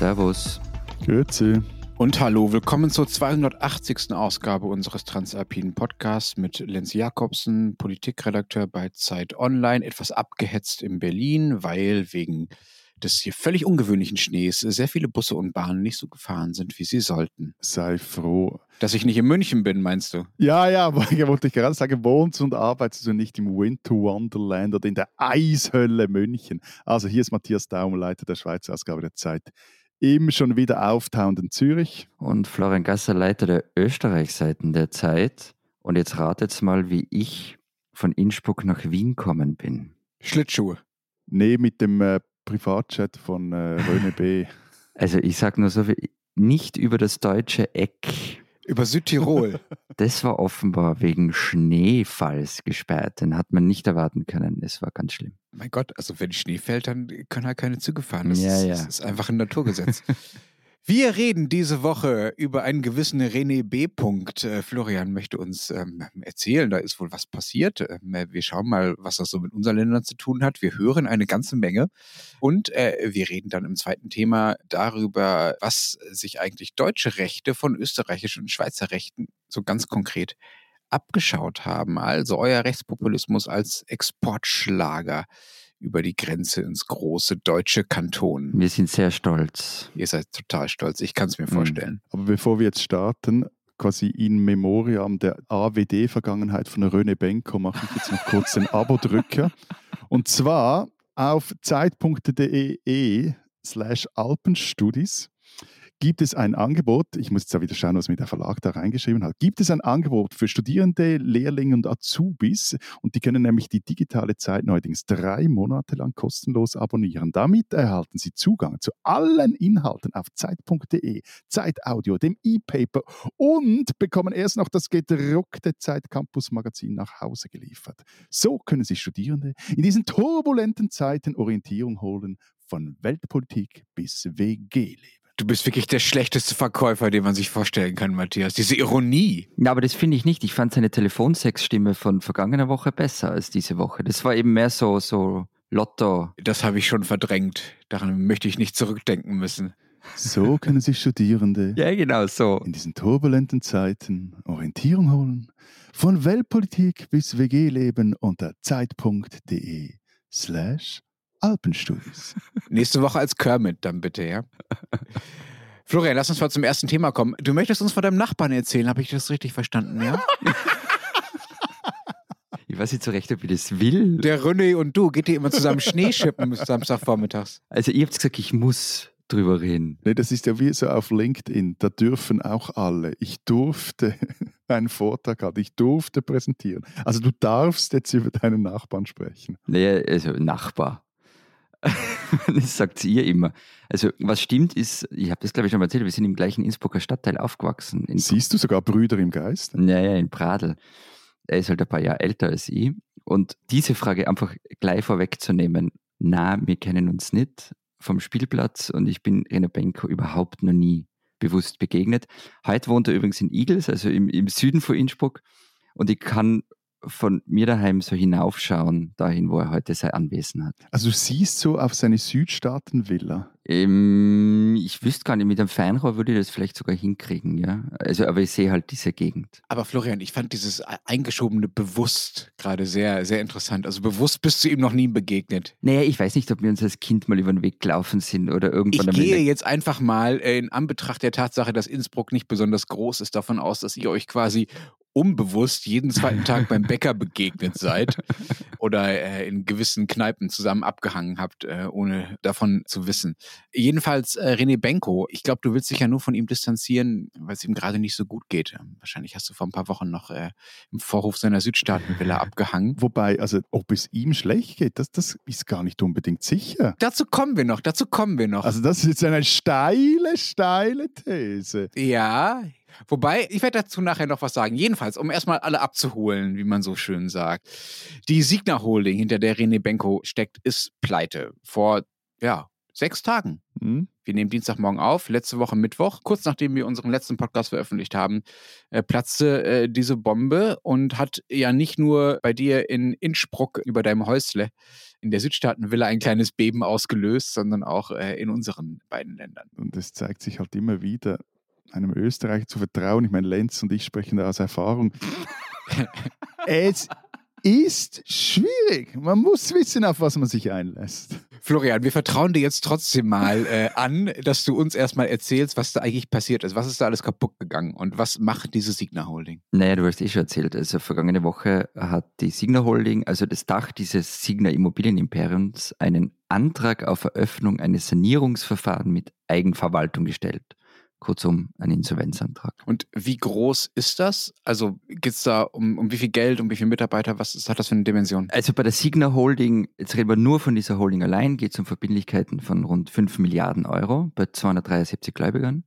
Servus. Grüezi. Und hallo, willkommen zur 280. Ausgabe unseres Transalpinen Podcasts mit Lenz Jakobsen, Politikredakteur bei Zeit Online, etwas abgehetzt in Berlin, weil wegen des hier völlig ungewöhnlichen Schnees sehr viele Busse und Bahnen nicht so gefahren sind, wie sie sollten. Sei froh. Dass ich nicht in München bin, meinst du? Ja, ja, wollte ich gerade sagen, wohnst und arbeitest du nicht im Winter Wonderland oder in der Eishölle München. Also hier ist Matthias Daum, Leiter der Schweizer Ausgabe der Zeit im schon wieder auftauenden Zürich. Und Florian Gasser, Leiter der Österreichseiten der Zeit. Und jetzt ratet mal, wie ich von Innsbruck nach Wien kommen bin. Schlittschuhe. Nee, mit dem äh, Privatchat von äh, Röne B. Also ich sag nur so viel, nicht über das deutsche Eck. Über Südtirol. Das war offenbar wegen Schneefalls gesperrt. Den hat man nicht erwarten können. Es war ganz schlimm. Mein Gott, also wenn Schnee fällt, dann können halt keine Züge fahren. Das, Ja, ist, ja. das ist einfach ein Naturgesetz. Wir reden diese Woche über einen gewissen René B. Punkt. Äh, Florian möchte uns ähm, erzählen, da ist wohl was passiert. Ähm, äh, wir schauen mal, was das so mit unseren Ländern zu tun hat. Wir hören eine ganze Menge. Und äh, wir reden dann im zweiten Thema darüber, was sich eigentlich deutsche Rechte von österreichischen und Schweizer Rechten so ganz konkret abgeschaut haben. Also euer Rechtspopulismus als Exportschlager über die Grenze ins große deutsche Kanton. Wir sind sehr stolz. Ihr seid total stolz, ich kann es mir vorstellen. Aber bevor wir jetzt starten, quasi in Memoriam der AWD-Vergangenheit von Röne Benko, mache ich jetzt noch kurz den Abo-Drücker. Und zwar auf zeit.de slash Alpenstudis gibt es ein Angebot, ich muss jetzt auch wieder schauen, was mir der Verlag da reingeschrieben hat, gibt es ein Angebot für Studierende, Lehrlinge und Azubis und die können nämlich die digitale Zeit neuerdings drei Monate lang kostenlos abonnieren. Damit erhalten sie Zugang zu allen Inhalten auf zeit.de, Zeitaudio, dem E-Paper und bekommen erst noch das gedruckte Zeit Campus Magazin nach Hause geliefert. So können sich Studierende in diesen turbulenten Zeiten Orientierung holen von Weltpolitik bis WG-Leben. Du bist wirklich der schlechteste Verkäufer, den man sich vorstellen kann, Matthias. Diese Ironie. Ja, aber das finde ich nicht. Ich fand seine Telefonsexstimme von vergangener Woche besser als diese Woche. Das war eben mehr so, so Lotto. Das habe ich schon verdrängt. Daran möchte ich nicht zurückdenken müssen. So können sich Studierende Ja, genau so. in diesen turbulenten Zeiten Orientierung holen von Weltpolitik bis WG-Leben unter zeit.de slash Alpenstudies. Nächste Woche als Kermit dann bitte, ja? Florian, lass uns mal zum ersten Thema kommen. Du möchtest uns von deinem Nachbarn erzählen, habe ich das richtig verstanden, ja? Ich weiß nicht so recht, ob ich das will. Der René und du, geht ihr immer zusammen Schneeschippen Samstagvormittags? Also ihr habt gesagt, ich muss drüber reden. Nee, das ist ja wie so auf LinkedIn, da dürfen auch alle. Ich durfte einen Vortrag halten, ich durfte präsentieren. Also du darfst jetzt über deinen Nachbarn sprechen. Nee, also Nachbar. das sagt ihr immer. Also was stimmt ist, ich habe das glaube ich schon mal erzählt, wir sind im gleichen Innsbrucker Stadtteil aufgewachsen. In, Siehst du sogar Brüder im Geist? naja, in Pradl. Er ist halt ein paar Jahre älter als ich. Und diese Frage einfach gleich vorwegzunehmen, na, wir kennen uns nicht vom Spielplatz und ich bin René Benko überhaupt noch nie bewusst begegnet. Heute wohnt er übrigens in Igels, also im, im Süden von Innsbruck. Und ich kann von mir daheim so hinaufschauen, dahin, wo er heute sein Anwesen hat. Also du siehst so auf seine Südstaatenvilla. Ähm, ich wüsste gar nicht, mit einem Fernrohr würde ich das vielleicht sogar hinkriegen, ja. Also, aber ich sehe halt diese Gegend. Aber Florian, ich fand dieses eingeschobene bewusst gerade sehr, sehr interessant. Also bewusst bist du ihm noch nie begegnet. Naja, ich weiß nicht, ob wir uns als Kind mal über den Weg gelaufen sind oder Ich irgendwann in gehe jetzt einfach mal in Anbetracht der Tatsache, dass Innsbruck nicht besonders groß ist, davon aus, dass ihr euch quasi unbewusst jeden zweiten Tag beim Bäcker begegnet seid oder äh, in gewissen Kneipen zusammen abgehangen habt, äh, ohne davon zu wissen. Jedenfalls äh, René Benko, ich glaube, du willst dich ja nur von ihm distanzieren, weil es ihm gerade nicht so gut geht. Wahrscheinlich hast du vor ein paar Wochen noch äh, im Vorhof seiner Südstaatenvilla abgehangen. Wobei, also ob es ihm schlecht geht, das, das ist gar nicht unbedingt sicher. Dazu kommen wir noch, dazu kommen wir noch. Also das ist jetzt eine steile, steile These. Ja, wobei, ich werde dazu nachher noch was sagen. Jedenfalls, um erstmal alle abzuholen, wie man so schön sagt. Die Signa Holding, hinter der René Benko steckt, ist pleite. Vor, ja, sechs Tagen Hm? Wir nehmen Dienstagmorgen auf, letzte Woche Mittwoch, kurz nachdem wir unseren letzten Podcast veröffentlicht haben, äh, platzte äh, diese Bombe und hat ja nicht nur bei dir in Innsbruck über deinem Häusle in der Südstaatenvilla ein kleines Beben ausgelöst, sondern auch äh, in unseren beiden Ländern. Und es zeigt sich halt immer wieder, einem Österreicher zu vertrauen. Ich meine, Lenz und ich sprechen da aus Erfahrung. es ist schwierig. Man muss wissen, auf was man sich einlässt. Florian, wir vertrauen dir jetzt trotzdem mal äh, an, dass du uns erstmal erzählst, was da eigentlich passiert ist. Was ist da alles kaputt gegangen und was macht diese Signa Holding? Naja, du hast eh schon erzählt. Also vergangene Woche hat die Signa Holding, also das Dach dieses Signa Immobilienimperiums, einen Antrag auf Eröffnung eines Sanierungsverfahrens mit Eigenverwaltung gestellt. Kurzum, ein Insolvenzantrag. Und wie groß ist das? Also geht es da um, um wie viel Geld, um wie viele Mitarbeiter? Was ist, hat das für eine Dimension? Also bei der Signa Holding, jetzt reden wir nur von dieser Holding allein, geht es um Verbindlichkeiten von rund 5 Milliarden Euro bei 273 Gläubigern.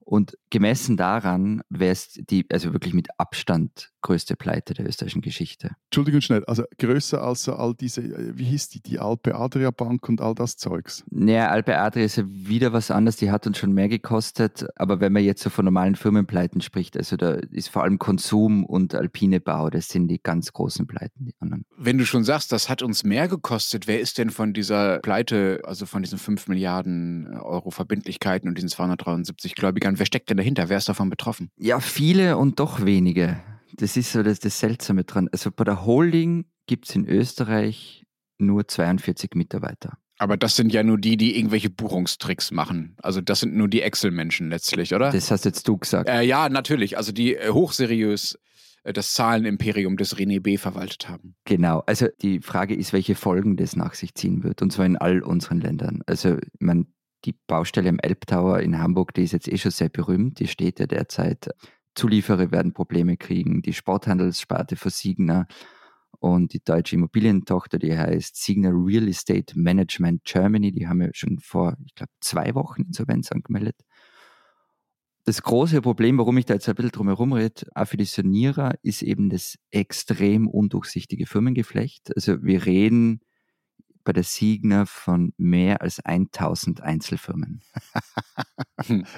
Und gemessen daran wäre es die, also wirklich mit Abstand größte Pleite der österreichischen Geschichte. Entschuldigung schnell, also größer als all diese, wie hieß die, die Alpe Adria Bank und all das Zeugs. Naja, Alpe Adria ist ja wieder was anderes, die hat uns schon mehr gekostet, aber wenn man jetzt so von normalen Firmenpleiten spricht, also da ist vor allem Konsum und Alpine Bau, das sind die ganz großen Pleiten, die anderen. Wenn du schon sagst, das hat uns mehr gekostet, wer ist denn von dieser Pleite, also von diesen 5 Milliarden Euro Verbindlichkeiten und diesen 273 Gläubigern, wer steckt denn dahinter? Wer ist davon betroffen? Ja, viele und doch wenige. Das ist so das, das Seltsame dran. Also bei der Holding gibt es in Österreich nur 42 Mitarbeiter. Aber das sind ja nur die, die irgendwelche Buchungstricks machen. Also das sind nur die Excel-Menschen letztlich, oder? Das hast jetzt du gesagt. Äh, ja, natürlich. Also die äh, hochseriös äh, das Zahlenimperium des René B. verwaltet haben. Genau. Also die Frage ist, welche Folgen das nach sich ziehen wird. Und zwar in all unseren Ländern. Also man, die Baustelle am Elbtower in Hamburg, die ist jetzt eh schon sehr berühmt. Die steht ja derzeit. Zulieferer werden Probleme kriegen. Die Sporthandelssparte für Signa und die deutsche Immobilientochter, die heißt Signa Real Estate Management Germany, die haben ja schon vor, ich glaube, zwei Wochen Insolvenz angemeldet. Das große Problem, warum ich da jetzt ein bisschen drum herum rede, auch für die Sanierer, ist eben das extrem undurchsichtige Firmengeflecht. Also wir reden bei der Signa von mehr als 1000 Einzelfirmen.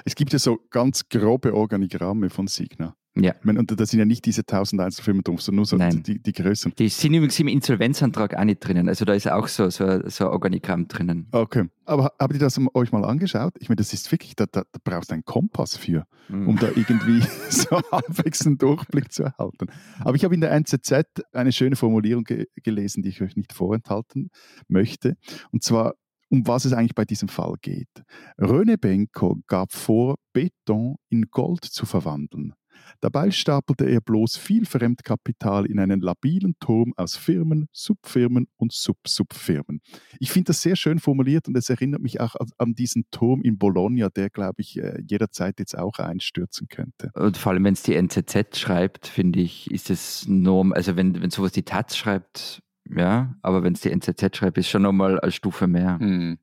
es gibt ja so ganz grobe Organigramme von Signa. Ja. Ich meine, und da sind ja nicht diese 1000 Einzelfirmen drauf, sondern nur so Nein. die, die größeren. Die sind übrigens im Insolvenzantrag auch nicht drinnen. Also da ist auch so, so, so ein Organigramm drinnen. Okay. Aber habt ihr das euch mal angeschaut? Ich meine, das ist wirklich, da, da, da brauchst du einen Kompass für, um da irgendwie so halbwegs einen Durchblick zu erhalten. Aber ich habe in der NZZ eine schöne Formulierung ge gelesen, die ich euch nicht vorenthalten möchte. Und zwar, um was es eigentlich bei diesem Fall geht. Röne Benko gab vor, Beton in Gold zu verwandeln. Dabei stapelte er bloß viel Fremdkapital in einen labilen Turm aus Firmen, Subfirmen und Sub-Subfirmen. Ich finde das sehr schön formuliert und es erinnert mich auch an, diesen Turm in Bologna, der, glaube ich, äh, jederzeit jetzt auch einstürzen könnte. Und vor allem, wenn es die NZZ schreibt, finde ich, ist es norm. Also wenn, wenn sowas die Taz schreibt, ja, aber wenn es die NZZ schreibt, ist schon nochmal eine Stufe mehr. Hm.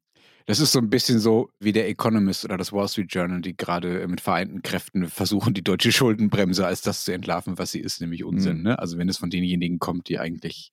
Das ist so ein bisschen so wie der Economist oder das Wall Street Journal, die gerade äh, mit vereinten Kräften versuchen, die deutsche Schuldenbremse als das zu entlarven, was sie ist, nämlich Unsinn. Mhm. Ne? Also wenn es von denjenigen kommt, die eigentlich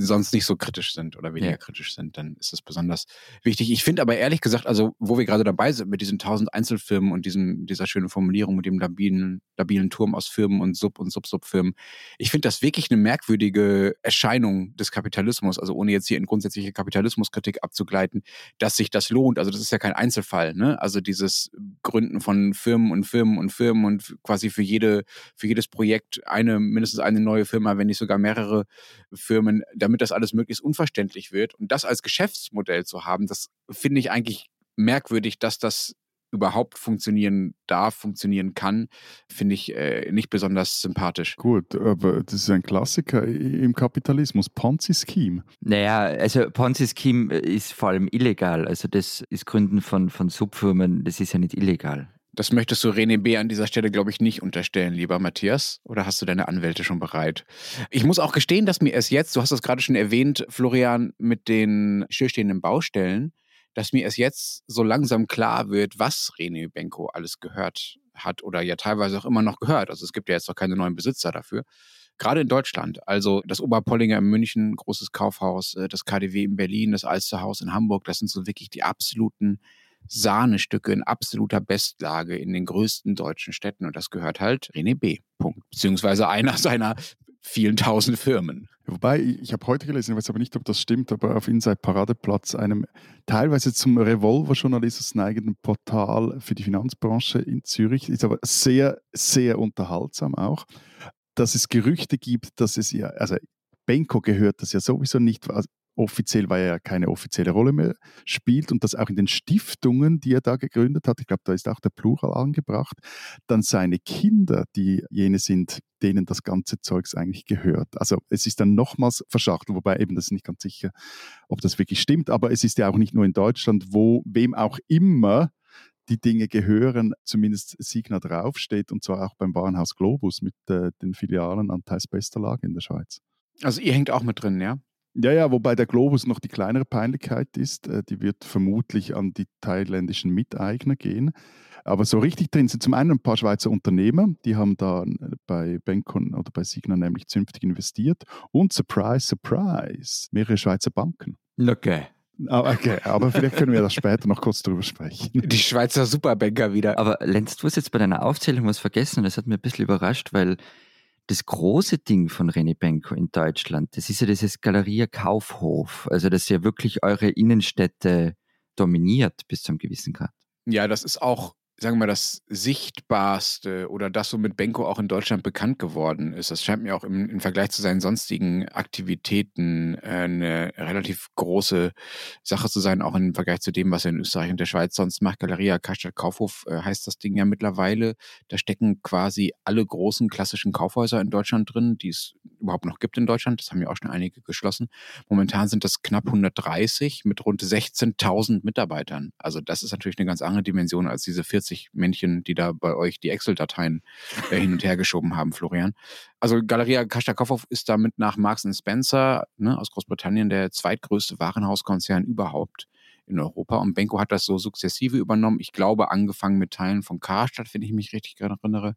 sonst nicht so kritisch sind oder weniger Ja. kritisch sind, dann ist das besonders wichtig. Ich finde aber ehrlich gesagt, also wo wir gerade dabei sind mit diesen tausend Einzelfirmen und diesem, dieser schönen Formulierung mit dem labilen, labilen Turm aus Firmen und Sub- und Sub-Sub-Firmen, ich finde das wirklich eine merkwürdige Erscheinung des Kapitalismus, also ohne jetzt hier in grundsätzliche Kapitalismuskritik abzugleiten, dass sich das lohnt. Also das ist ja kein Einzelfall, ne? Also dieses Gründen von Firmen und Firmen und Firmen und quasi für jede, für jedes Projekt eine, mindestens eine neue Firma, wenn nicht sogar mehrere Firmen, damit das alles möglichst unverständlich wird. Und das als Geschäftsmodell zu haben, das finde ich eigentlich merkwürdig, dass das überhaupt funktionieren darf, funktionieren kann, finde ich äh, nicht besonders sympathisch. Gut, aber das ist ein Klassiker im Kapitalismus, Ponzi-Scheme. Naja, also Ponzi-Scheme ist vor allem illegal. Also das ist Gründen von, von Subfirmen, das ist ja nicht illegal. Das möchtest du René B. an dieser Stelle, glaube ich, nicht unterstellen, lieber Matthias. Oder hast du deine Anwälte schon bereit? Ich muss auch gestehen, dass mir erst jetzt, du hast das gerade schon erwähnt, Florian, mit den stillstehenden Baustellen, dass mir erst jetzt so langsam klar wird, was René Benko alles gehört hat oder ja teilweise auch immer noch gehört. Also es gibt ja jetzt noch keine neuen Besitzer dafür. Gerade in Deutschland, also das Oberpollinger in München, großes Kaufhaus, äh, das KDW in Berlin, das Alsterhaus in Hamburg, das sind so wirklich die absoluten Sahnestücke in absoluter Bestlage in den größten deutschen Städten. Und das gehört halt René B. Punkt. Beziehungsweise einer seiner vielen tausend Firmen. Wobei, ich habe heute gelesen, ich weiß aber nicht, ob das stimmt, aber auf Inside Paradeplatz, einem teilweise zum Revolver-Journalismus neigenden Portal für die Finanzbranche in Zürich, ist aber sehr, sehr unterhaltsam auch, dass es Gerüchte gibt, dass es ja, also Benko gehört das ja sowieso nicht, also offiziell, weil er ja keine offizielle Rolle mehr spielt und dass auch in den Stiftungen, die er da gegründet hat, ich glaube, da ist auch der Plural angebracht, dann seine Kinder, die jene sind, denen das ganze Zeugs eigentlich gehört. Also es ist dann nochmals verschachtelt, wobei eben das ist nicht ganz sicher, ob das wirklich stimmt, aber es ist ja auch nicht nur in Deutschland, wo wem auch immer die Dinge gehören, zumindest Signa draufsteht und zwar auch beim Warenhaus Globus mit äh, den Filialen an teils bester Lage in der Schweiz. Also ihr hängt auch mit drin, ja? Ja, ja, wobei der Globus noch die kleinere Peinlichkeit ist. Äh, die wird vermutlich an die thailändischen Miteigner gehen. Aber so richtig drin sind zum einen ein paar Schweizer Unternehmer, die haben da äh, bei Bencon oder bei Signa nämlich zünftig investiert. Und surprise, surprise, mehrere Schweizer Banken. Okay. Ah, okay, aber vielleicht können wir da später noch kurz drüber sprechen. Die Schweizer Superbanker wieder. Aber Lenz, du hast jetzt bei deiner Aufzählung was vergessen und das hat mir ein bisschen überrascht, weil das große Ding von René Benko in Deutschland, das ist ja dieses Galeria Kaufhof, also das ja wirklich eure Innenstädte dominiert bis zum gewissen Grad. Ja, das ist auch sagen wir mal, das Sichtbarste oder das, womit Benko auch in Deutschland bekannt geworden ist. Das scheint mir auch im, im Vergleich zu seinen sonstigen Aktivitäten äh, eine relativ große Sache zu sein, auch im Vergleich zu dem, was er in Österreich und der Schweiz sonst macht. Galeria Karstadt Kaufhof äh, heißt das Ding ja mittlerweile. Da stecken quasi alle großen klassischen Kaufhäuser in Deutschland drin, die es überhaupt noch gibt in Deutschland. Das haben ja auch schon einige geschlossen. Momentan sind das knapp 130 mit rund 16.000 Mitarbeitern. Also das ist natürlich eine ganz andere Dimension als diese 40 40 Männchen, die da bei euch die Excel-Dateien äh, hin und her geschoben haben, Florian. Also Galeria Kastakowov ist damit nach Marks Spencer ne, aus Großbritannien der zweitgrößte Warenhauskonzern überhaupt in Europa. Und Benko hat das so sukzessive übernommen. Ich glaube, angefangen mit Teilen von Karstadt, wenn ich mich richtig erinnere.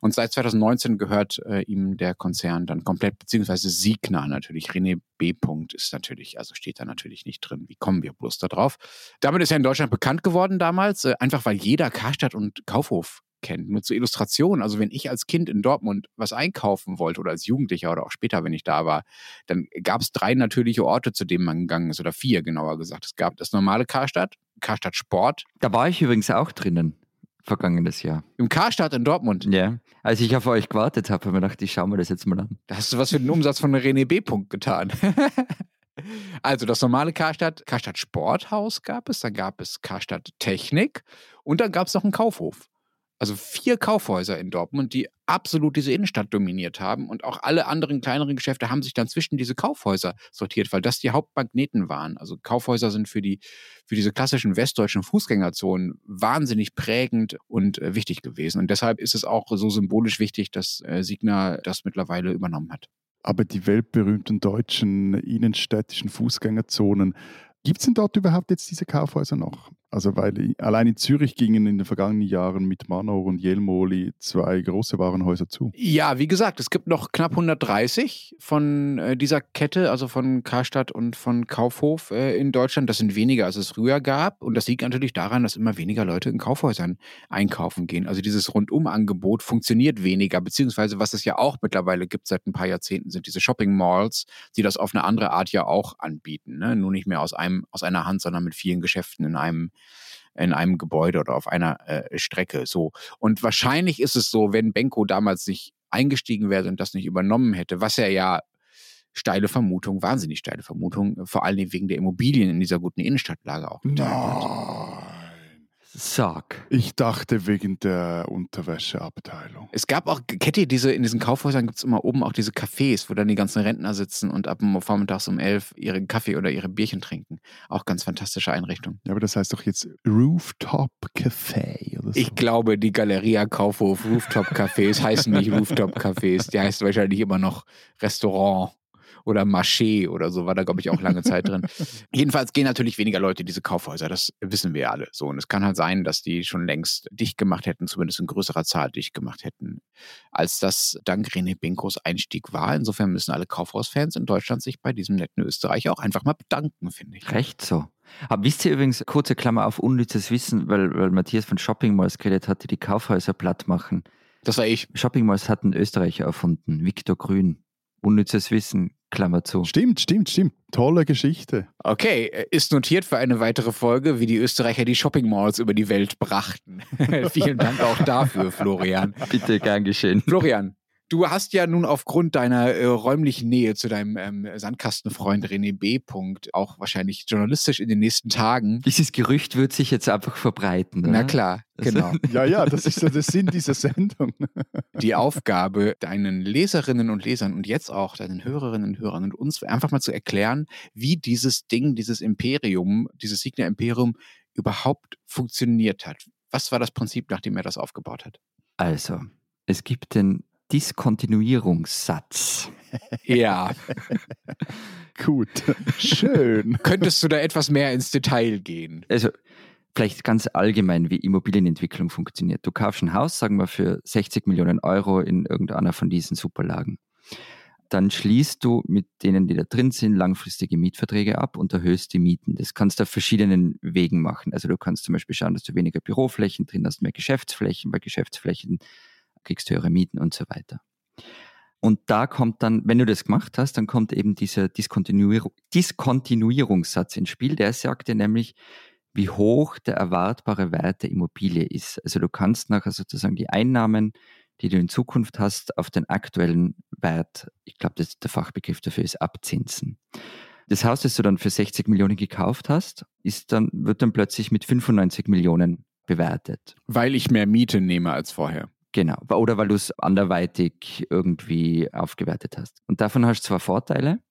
Und seit 2019 gehört äh, ihm der Konzern dann komplett, beziehungsweise Signa natürlich. René B. ist natürlich, also steht da natürlich nicht drin. Wie kommen wir bloß da drauf? Damit ist er in Deutschland bekannt geworden damals, äh, einfach weil jeder Karstadt und Kaufhof kennt. Nur zur Illustration, also wenn ich als Kind in Dortmund was einkaufen wollte oder als Jugendlicher oder auch später, wenn ich da war, dann gab es drei natürliche Orte, zu denen man gegangen ist oder vier genauer gesagt. Es gab das normale Karstadt, Karstadt Sport. Da war ich übrigens auch drinnen vergangenes Jahr. Im Karstadt in Dortmund? Ja. Als ich auf euch gewartet habe, habe ich mir gedacht, ich schaue mir das jetzt mal an. Da hast du was für den Umsatz von René B. -Punkt getan. also das normale Karstadt, Karstadt Sporthaus gab es, dann gab es Karstadt Technik und dann gab es noch einen Kaufhof also vier Kaufhäuser in Dortmund, die absolut diese Innenstadt dominiert haben. Und auch alle anderen kleineren Geschäfte haben sich dann zwischen diese Kaufhäuser sortiert, weil das die Hauptmagneten waren. Also Kaufhäuser sind für die, für diese klassischen westdeutschen Fußgängerzonen wahnsinnig prägend und äh, wichtig gewesen. Und deshalb ist es auch so symbolisch wichtig, dass äh, Signa das mittlerweile übernommen hat. Aber die weltberühmten deutschen innenstädtischen Fußgängerzonen, Gibt es denn dort überhaupt jetzt diese Kaufhäuser noch? Also weil allein in Zürich gingen in den vergangenen Jahren mit Manor und Jelmoli zwei große Warenhäuser zu. Ja, wie gesagt, es gibt noch knapp 130 von äh, dieser Kette, also von Karstadt und von Kaufhof äh, in Deutschland. Das sind weniger, als es früher gab. Und das liegt natürlich daran, dass immer weniger Leute in Kaufhäusern einkaufen gehen. Also dieses Rundumangebot funktioniert weniger, beziehungsweise was es ja auch mittlerweile gibt seit ein paar Jahrzehnten, sind diese Shopping Malls, die das auf eine andere Art ja auch anbieten. Ne? Nur nicht mehr aus einem, aus einer Hand, sondern mit vielen Geschäften in einem in einem Gebäude oder auf einer äh, Strecke. So. Und wahrscheinlich ist es so, wenn Benko damals nicht eingestiegen wäre und das nicht übernommen hätte, was er ja steile Vermutung, wahnsinnig steile Vermutung, vor allen Dingen wegen der Immobilien in dieser guten Innenstadtlage auch hat. Sag. Ich dachte wegen der Unterwäscheabteilung. Es gab auch, kennt ihr diese, in diesen Kaufhäusern gibt es immer oben auch diese Cafés, wo dann die ganzen Rentner sitzen und ab vormittags um elf ihren Kaffee oder ihre Bierchen trinken. Auch ganz fantastische Einrichtung. Ja, aber das heißt doch jetzt Rooftop Café oder so. Ich glaube, die Galeria Kaufhof Rooftop Cafés heißen nicht Rooftop Cafés. Die heißt wahrscheinlich immer noch Restaurant oder Marché oder so war da, glaube ich, auch lange Zeit drin. Jedenfalls gehen natürlich weniger Leute in diese Kaufhäuser, das wissen wir alle so. Und es kann halt sein, dass die schon längst dicht gemacht hätten, zumindest in größerer Zahl dicht gemacht hätten, als das dank René Binkos Einstieg war. Insofern müssen alle Kaufhausfans in Deutschland sich bei diesem netten Österreich auch einfach mal bedanken, finde ich. Recht so. Aber wisst ihr übrigens, kurze Klammer auf unnützes Wissen, weil, weil Matthias von Shopping Malls geredet hat, die die Kaufhäuser platt machen. Das war ich. Shopping Malls hat ein Österreicher erfunden, Viktor Grün. Unnützes Wissen, Klammer zu. Stimmt, stimmt, stimmt. Tolle Geschichte. Okay, äh, ist notiert für eine weitere Folge, wie die Österreicher die Shopping Malls über die Welt brachten. Vielen Dank auch dafür, Florian. Bitte, gern geschehen. Florian, Du hast ja nun aufgrund deiner äh, räumlichen Nähe zu deinem ähm, Sandkastenfreund René B. Punkt auch wahrscheinlich journalistisch in den nächsten Tagen. Dieses Gerücht wird sich jetzt einfach verbreiten. Oder? Na klar, genau. ja, ja, das ist so der Sinn dieser Sendung. Die Aufgabe, deinen Leserinnen und Lesern und jetzt auch deinen Hörerinnen und Hörern und uns einfach mal zu erklären, wie dieses Ding, dieses Imperium, dieses Signa Imperium überhaupt funktioniert hat. Was war das Prinzip, nachdem er das aufgebaut hat? Also, es gibt den Diskontinuierungssatz. Ja. Gut. Schön. Könntest du da etwas mehr ins Detail gehen? Also, vielleicht ganz allgemein, wie Immobilienentwicklung funktioniert. Du kaufst ein Haus, sagen wir, für 60 Millionen Euro in irgendeiner von diesen Superlagen. Dann schließt du mit denen, die da drin sind, langfristige Mietverträge ab und erhöhst die Mieten. Das kannst du auf verschiedenen Wegen machen. Also du kannst zum Beispiel schauen, dass du weniger Büroflächen drin hast, mehr Geschäftsflächen, weil Geschäftsflächen kriegst höhere Mieten und so weiter. Und da kommt dann, wenn du das gemacht hast, dann kommt eben dieser Diskontinuierung, Diskontinuierungssatz ins Spiel. Der sagt dir nämlich, wie hoch der erwartbare Wert der Immobilie ist. Also du kannst nachher sozusagen die Einnahmen, die du in Zukunft hast, auf den aktuellen Wert, ich glaube, der Fachbegriff dafür ist abzinsen. Das Haus, das du dann für 60 Millionen gekauft hast, ist dann, wird dann plötzlich mit 95 Millionen bewertet. Weil ich mehr Miete nehme als vorher. Genau. Oder weil du es anderweitig irgendwie aufgewertet hast. Und davon hast du zwar Vorteile.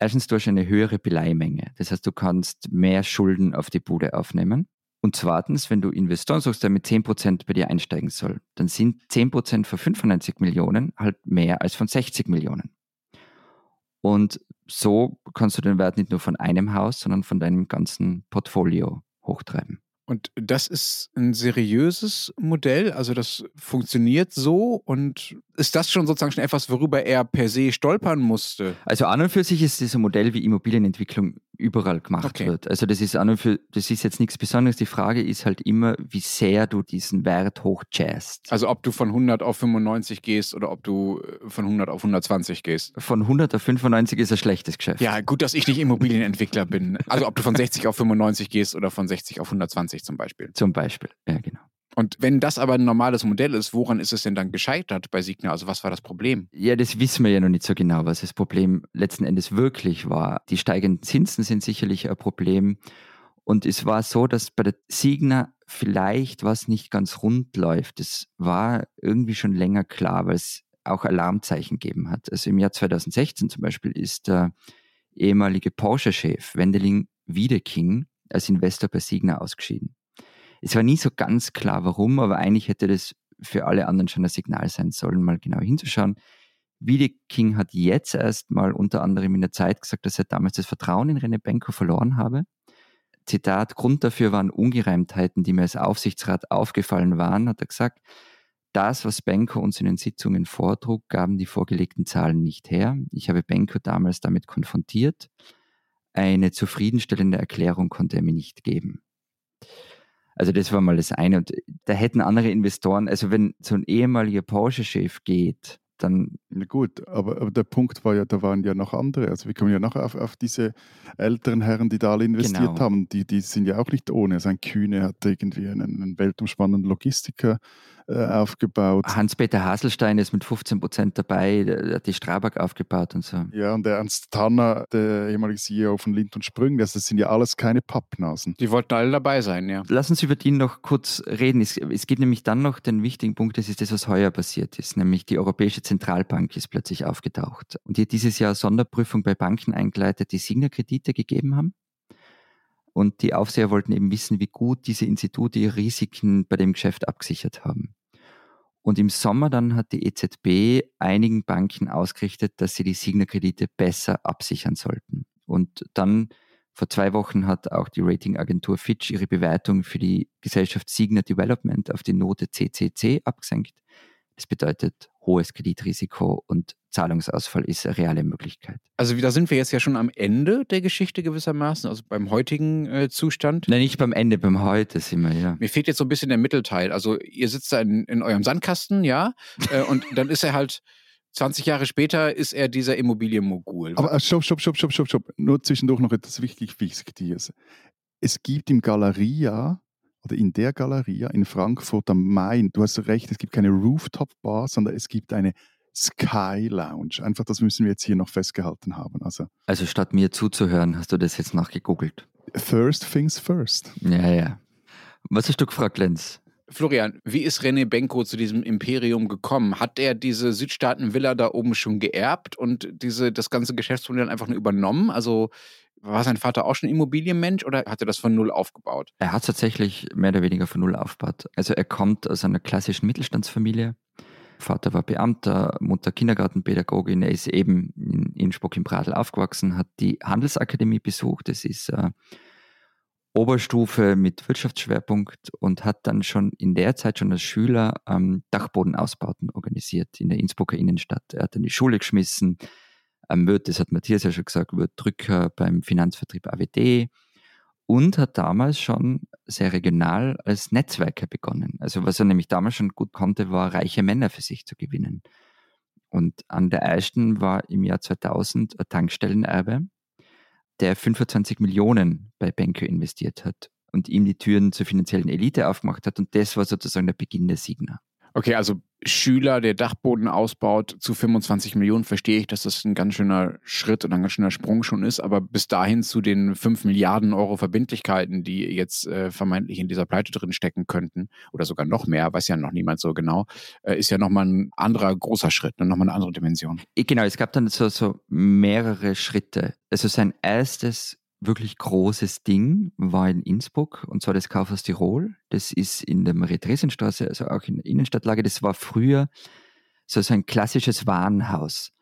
Erstens, du hast eine höhere Beleihmenge. Das heißt, du kannst mehr Schulden auf die Bude aufnehmen. Und zweitens, wenn du Investoren suchst, der mit 10% bei dir einsteigen soll, dann sind 10% von 95 Millionen halt mehr als von 60 Millionen. Und so kannst du den Wert nicht nur von einem Haus, sondern von deinem ganzen Portfolio hochtreiben. Und das ist ein seriöses Modell, also das funktioniert so und ist das schon sozusagen schon etwas, worüber er per se stolpern musste? Also an und für sich ist dieses Modell, wie Immobilienentwicklung überall gemacht okay. wird. Also das ist an und für, das ist jetzt nichts Besonderes. Die Frage ist halt immer, wie sehr du diesen Wert hochjazzst. Also ob du von 100 auf 95 gehst oder ob du äh, von 100 auf 120 gehst. Von 100 auf 95 ist ein schlechtes Geschäft. Ja, gut, dass ich nicht Immobilienentwickler bin. Also ob du von 60 auf 95 gehst oder von 60 auf 120 zum Beispiel. Zum Beispiel, ja genau. Und wenn das aber ein normales Modell ist, woran ist es denn dann gescheitert bei Signa? Also was war das Problem? Ja, das wissen wir ja noch nicht so genau, was das Problem letzten Endes wirklich war. Die steigenden Zinsen sind sicherlich ein Problem. Und es war so, dass bei der Signa vielleicht was nicht ganz rund läuft. Das war irgendwie schon länger klar, weil es auch Alarmzeichen gegeben hat. Also im Jahr 2016 zum Beispiel ist der ehemalige Porsche-Chef Wendeling Wiedeking als Investor bei Signa ausgeschieden. Es war nie so ganz klar, warum, aber eigentlich hätte das für alle anderen schon ein Signal sein sollen, mal genau hinzuschauen. Wiedeking hat jetzt erst mal unter anderem in der Zeit gesagt, dass er damals das Vertrauen in René Benko verloren habe. Zitat, Grund dafür waren Ungereimtheiten, die mir als Aufsichtsrat aufgefallen waren, hat er gesagt. Das, was Benko uns in den Sitzungen vortrug, gaben die vorgelegten Zahlen nicht her. Ich habe Benko damals damit konfrontiert. Eine zufriedenstellende Erklärung konnte er mir nicht geben. Also das war mal das eine. Und da hätten andere Investoren, also wenn so ein ehemaliger Porsche-Chef geht, dann. Na gut, aber, aber, der Punkt war ja, da waren ja noch andere. Also wir kommen ja noch auf, auf diese älteren Herren, die da alle investiert genau. haben. Die, die sind ja auch nicht ohne. Sein also Kühne hat irgendwie einen, einen weltumspannenden Logistiker äh, aufgebaut. Hans-Peter Haselstein ist mit 15 Prozent dabei, der hat die Strabag aufgebaut und so. Ja, und der Ernst Tanner, der ehemalige CEO von Lind und Sprüng, das, sind ja alles keine Pappnasen. Die wollten alle dabei sein, ja. Lass uns über die noch kurz reden. Es, es gibt nämlich dann noch den wichtigen Punkt, das ist das, was heuer passiert ist, nämlich die Europäische Zentralbank ist plötzlich aufgetaucht. Und die hat dieses Jahr Sonderprüfung bei Banken eingeleitet, die Signer-Kredite gegeben haben. Und die Aufseher wollten eben wissen, wie gut diese Institute ihre Risiken bei dem Geschäft abgesichert haben. Und im Sommer dann hat die EZB einigen Banken ausgerichtet, dass sie die Signer-Kredite besser absichern sollten. Und dann vor zwei Wochen hat auch die Ratingagentur Fitch ihre Bewertung für die Gesellschaft Signer Development auf die Note CCC abgesenkt. Das bedeutet hohes Kreditrisiko und Zahlungsausfall ist eine reale Möglichkeit. Also da sind wir jetzt ja schon am Ende der Geschichte gewissermaßen, also beim heutigen äh, Zustand. Nein, nicht beim Ende, beim Heute sind wir, ja. Mir fehlt jetzt so ein bisschen der Mittelteil. Also ihr sitzt da in, in eurem Sandkasten, ja, äh, und dann ist er halt 20 Jahre später ist er dieser Immobilienmogul. Aber äh, stopp, stopp, stopp, stopp, stopp, stopp. Nur zwischendurch noch etwas wichtig Wichtiges. Es gibt im Galeria oder in der Galeria in Frankfurt am Main, du hast recht, es gibt keine Rooftop-Bar, sondern es gibt eine Sky Lounge. Einfach, das müssen wir jetzt hier noch festgehalten haben. Also, also statt mir zuzuhören, hast du das jetzt nachgegoogelt. First things first. Ja, ja. Was hast du gefragt, Lenz? Florian, wie ist René Benko zu diesem Imperium gekommen? Hat er diese Südstaaten-Villa da oben schon geerbt und diese, das ganze Geschäftsmodell einfach nur übernommen? Also war sein Vater auch schon Immobilienmensch oder hat er das von null aufgebaut? Er hat tatsächlich mehr oder weniger von null aufgebaut. Also er kommt aus einer klassischen Mittelstandsfamilie. Vater war Beamter, Mutter Kindergartenpädagogin. Er ist eben in Innsbruck im Pradl aufgewachsen, hat die Handelsakademie besucht. Das ist äh, Oberstufe mit Wirtschaftsschwerpunkt und hat dann schon in der Zeit schon als Schüler ähm, Dachbodenausbauten organisiert in der Innsbrucker Innenstadt. Er hat dann die Schule geschmissen, wird, das hat Matthias ja schon gesagt, wird Drücker beim Finanzvertrieb AWD und hat damals schon sehr regional als Netzwerker begonnen. Also was er nämlich damals schon gut konnte, war reiche Männer für sich zu gewinnen. Und an der ersten war im Jahr 2000 ein Tankstellenerbe, der 25 Millionen bei Benko investiert hat und ihm die Türen zur finanziellen Elite aufgemacht hat. Und das war sozusagen der Beginn der Signa. Okay, also Schüler, der Dachboden ausbaut zu 25 Millionen, verstehe ich, dass das ein ganz schöner Schritt und ein ganz schöner Sprung schon ist. Aber bis dahin zu den 5 Milliarden Euro Verbindlichkeiten, die jetzt äh, vermeintlich in dieser Pleite drin stecken könnten, oder sogar noch mehr, weiß ja noch niemand so genau, äh, ist ja nochmal ein anderer großer Schritt, ne? nochmal eine andere Dimension. Genau, es gab dann so, so mehrere Schritte. Also sein erstes wirklich großes Ding war in Innsbruck, und zwar das Kaufhaus Tirol. Das ist in der Marie-Theresen-Straße, also auch in der Innenstadtlage. Das war früher so, so ein klassisches Warenhaus.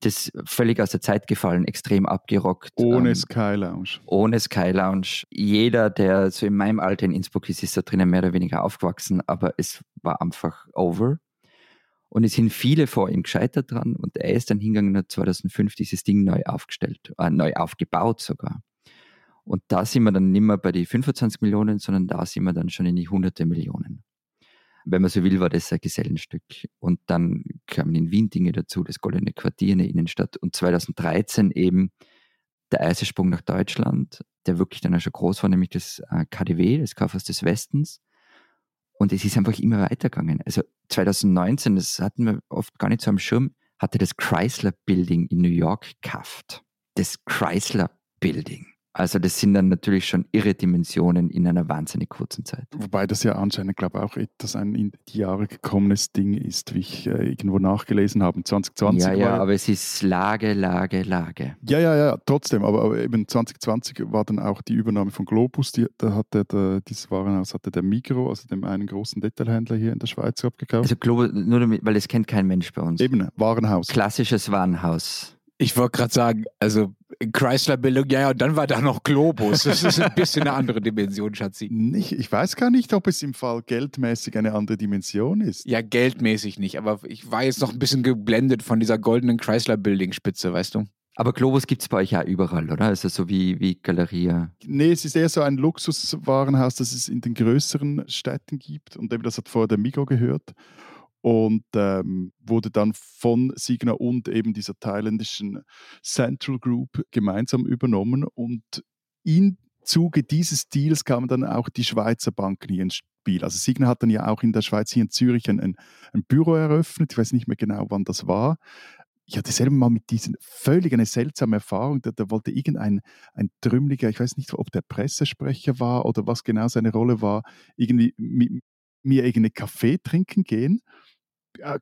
Das völlig aus der Zeit gefallen, extrem abgerockt. Ohne ähm, Sky Lounge. Ohne Sky Lounge. Jeder, der so in meinem Alter in Innsbruck ist, ist da drinnen mehr oder weniger aufgewachsen, aber es war einfach over. Und es sind viele vor ihm gescheitert dran und er ist dann hingegangen und hat 2005 dieses Ding neu aufgestellt, äh, neu aufgebaut sogar. Und da sind wir dann nicht mehr bei den 25 Millionen, sondern da sind wir dann schon in die hunderte Millionen. Wenn man so will, war das ein Gesellenstück. Und dann kamen in Wien Dinge dazu, das Goldene Quartier in der Innenstadt. Und 2013 eben der erste Sprung nach Deutschland, der wirklich dann auch schon groß war, nämlich das äh, KDW, das Kaufhaus des Westens. Und es ist einfach immer weitergegangen. Also 2019, das hatten wir oft gar nicht so am Schirm, hatte das Chrysler Building in New York gekauft. Das Chrysler Building. Also das sind dann natürlich schon irre Dimensionen in einer wahnsinnig kurzen Zeit. Wobei das ja anscheinend, glaube ich, auch etwas ein in die Jahre gekommenes Ding ist, wie ich äh, irgendwo nachgelesen habe. 2020 ja, ja, aber es ist Lage, Lage, Lage. Ja, ja, ja, trotzdem. Aber, aber eben 2020 war dann auch die Übernahme von Globus. Die, da hatte der, dieses Warenhaus hatte der Migro, also dem einen großen Detailhändler hier in der Schweiz, abgekauft. Also Globus, nur damit, weil es kennt kein Mensch bei uns. Eben, Warenhaus. Klassisches Warenhaus. Ich wollte gerade sagen, also Chrysler-Bildung, ja, ja, und dann war da noch Globus. Das ist ein bisschen eine andere Dimension, Schatzi. Nicht, ich weiß gar nicht, ob es im Fall geldmäßig eine andere Dimension ist. Ja, geldmäßig nicht, aber ich war jetzt noch ein bisschen geblendet von dieser goldenen Chrysler-Building-Spitze, weißt du? Aber Globus gibt es bei euch ja überall, oder? Ist das so wie, wie Galeria? Nee, es ist eher so ein Luxuswarenhaus, das es in den größeren Städten gibt. Und eben das hat vorher der Migo gehört und ähm, wurde dann von Signa und eben dieser thailändischen Central Group gemeinsam übernommen und im Zuge dieses Deals kamen dann auch die Schweizer Banken hier ins Spiel. Also Signa hat dann ja auch in der Schweiz hier in Zürich ein, ein, Büro eröffnet, ich weiß nicht mehr genau, wann das war. Ich hatte selber mal mit diesen völlig eine seltsame Erfahrung. Da, da wollte irgendein ein Trümmeliger, ich weiß nicht, ob der Pressesprecher war oder was genau seine Rolle war, irgendwie mit mir irgendeinen Kaffee trinken gehen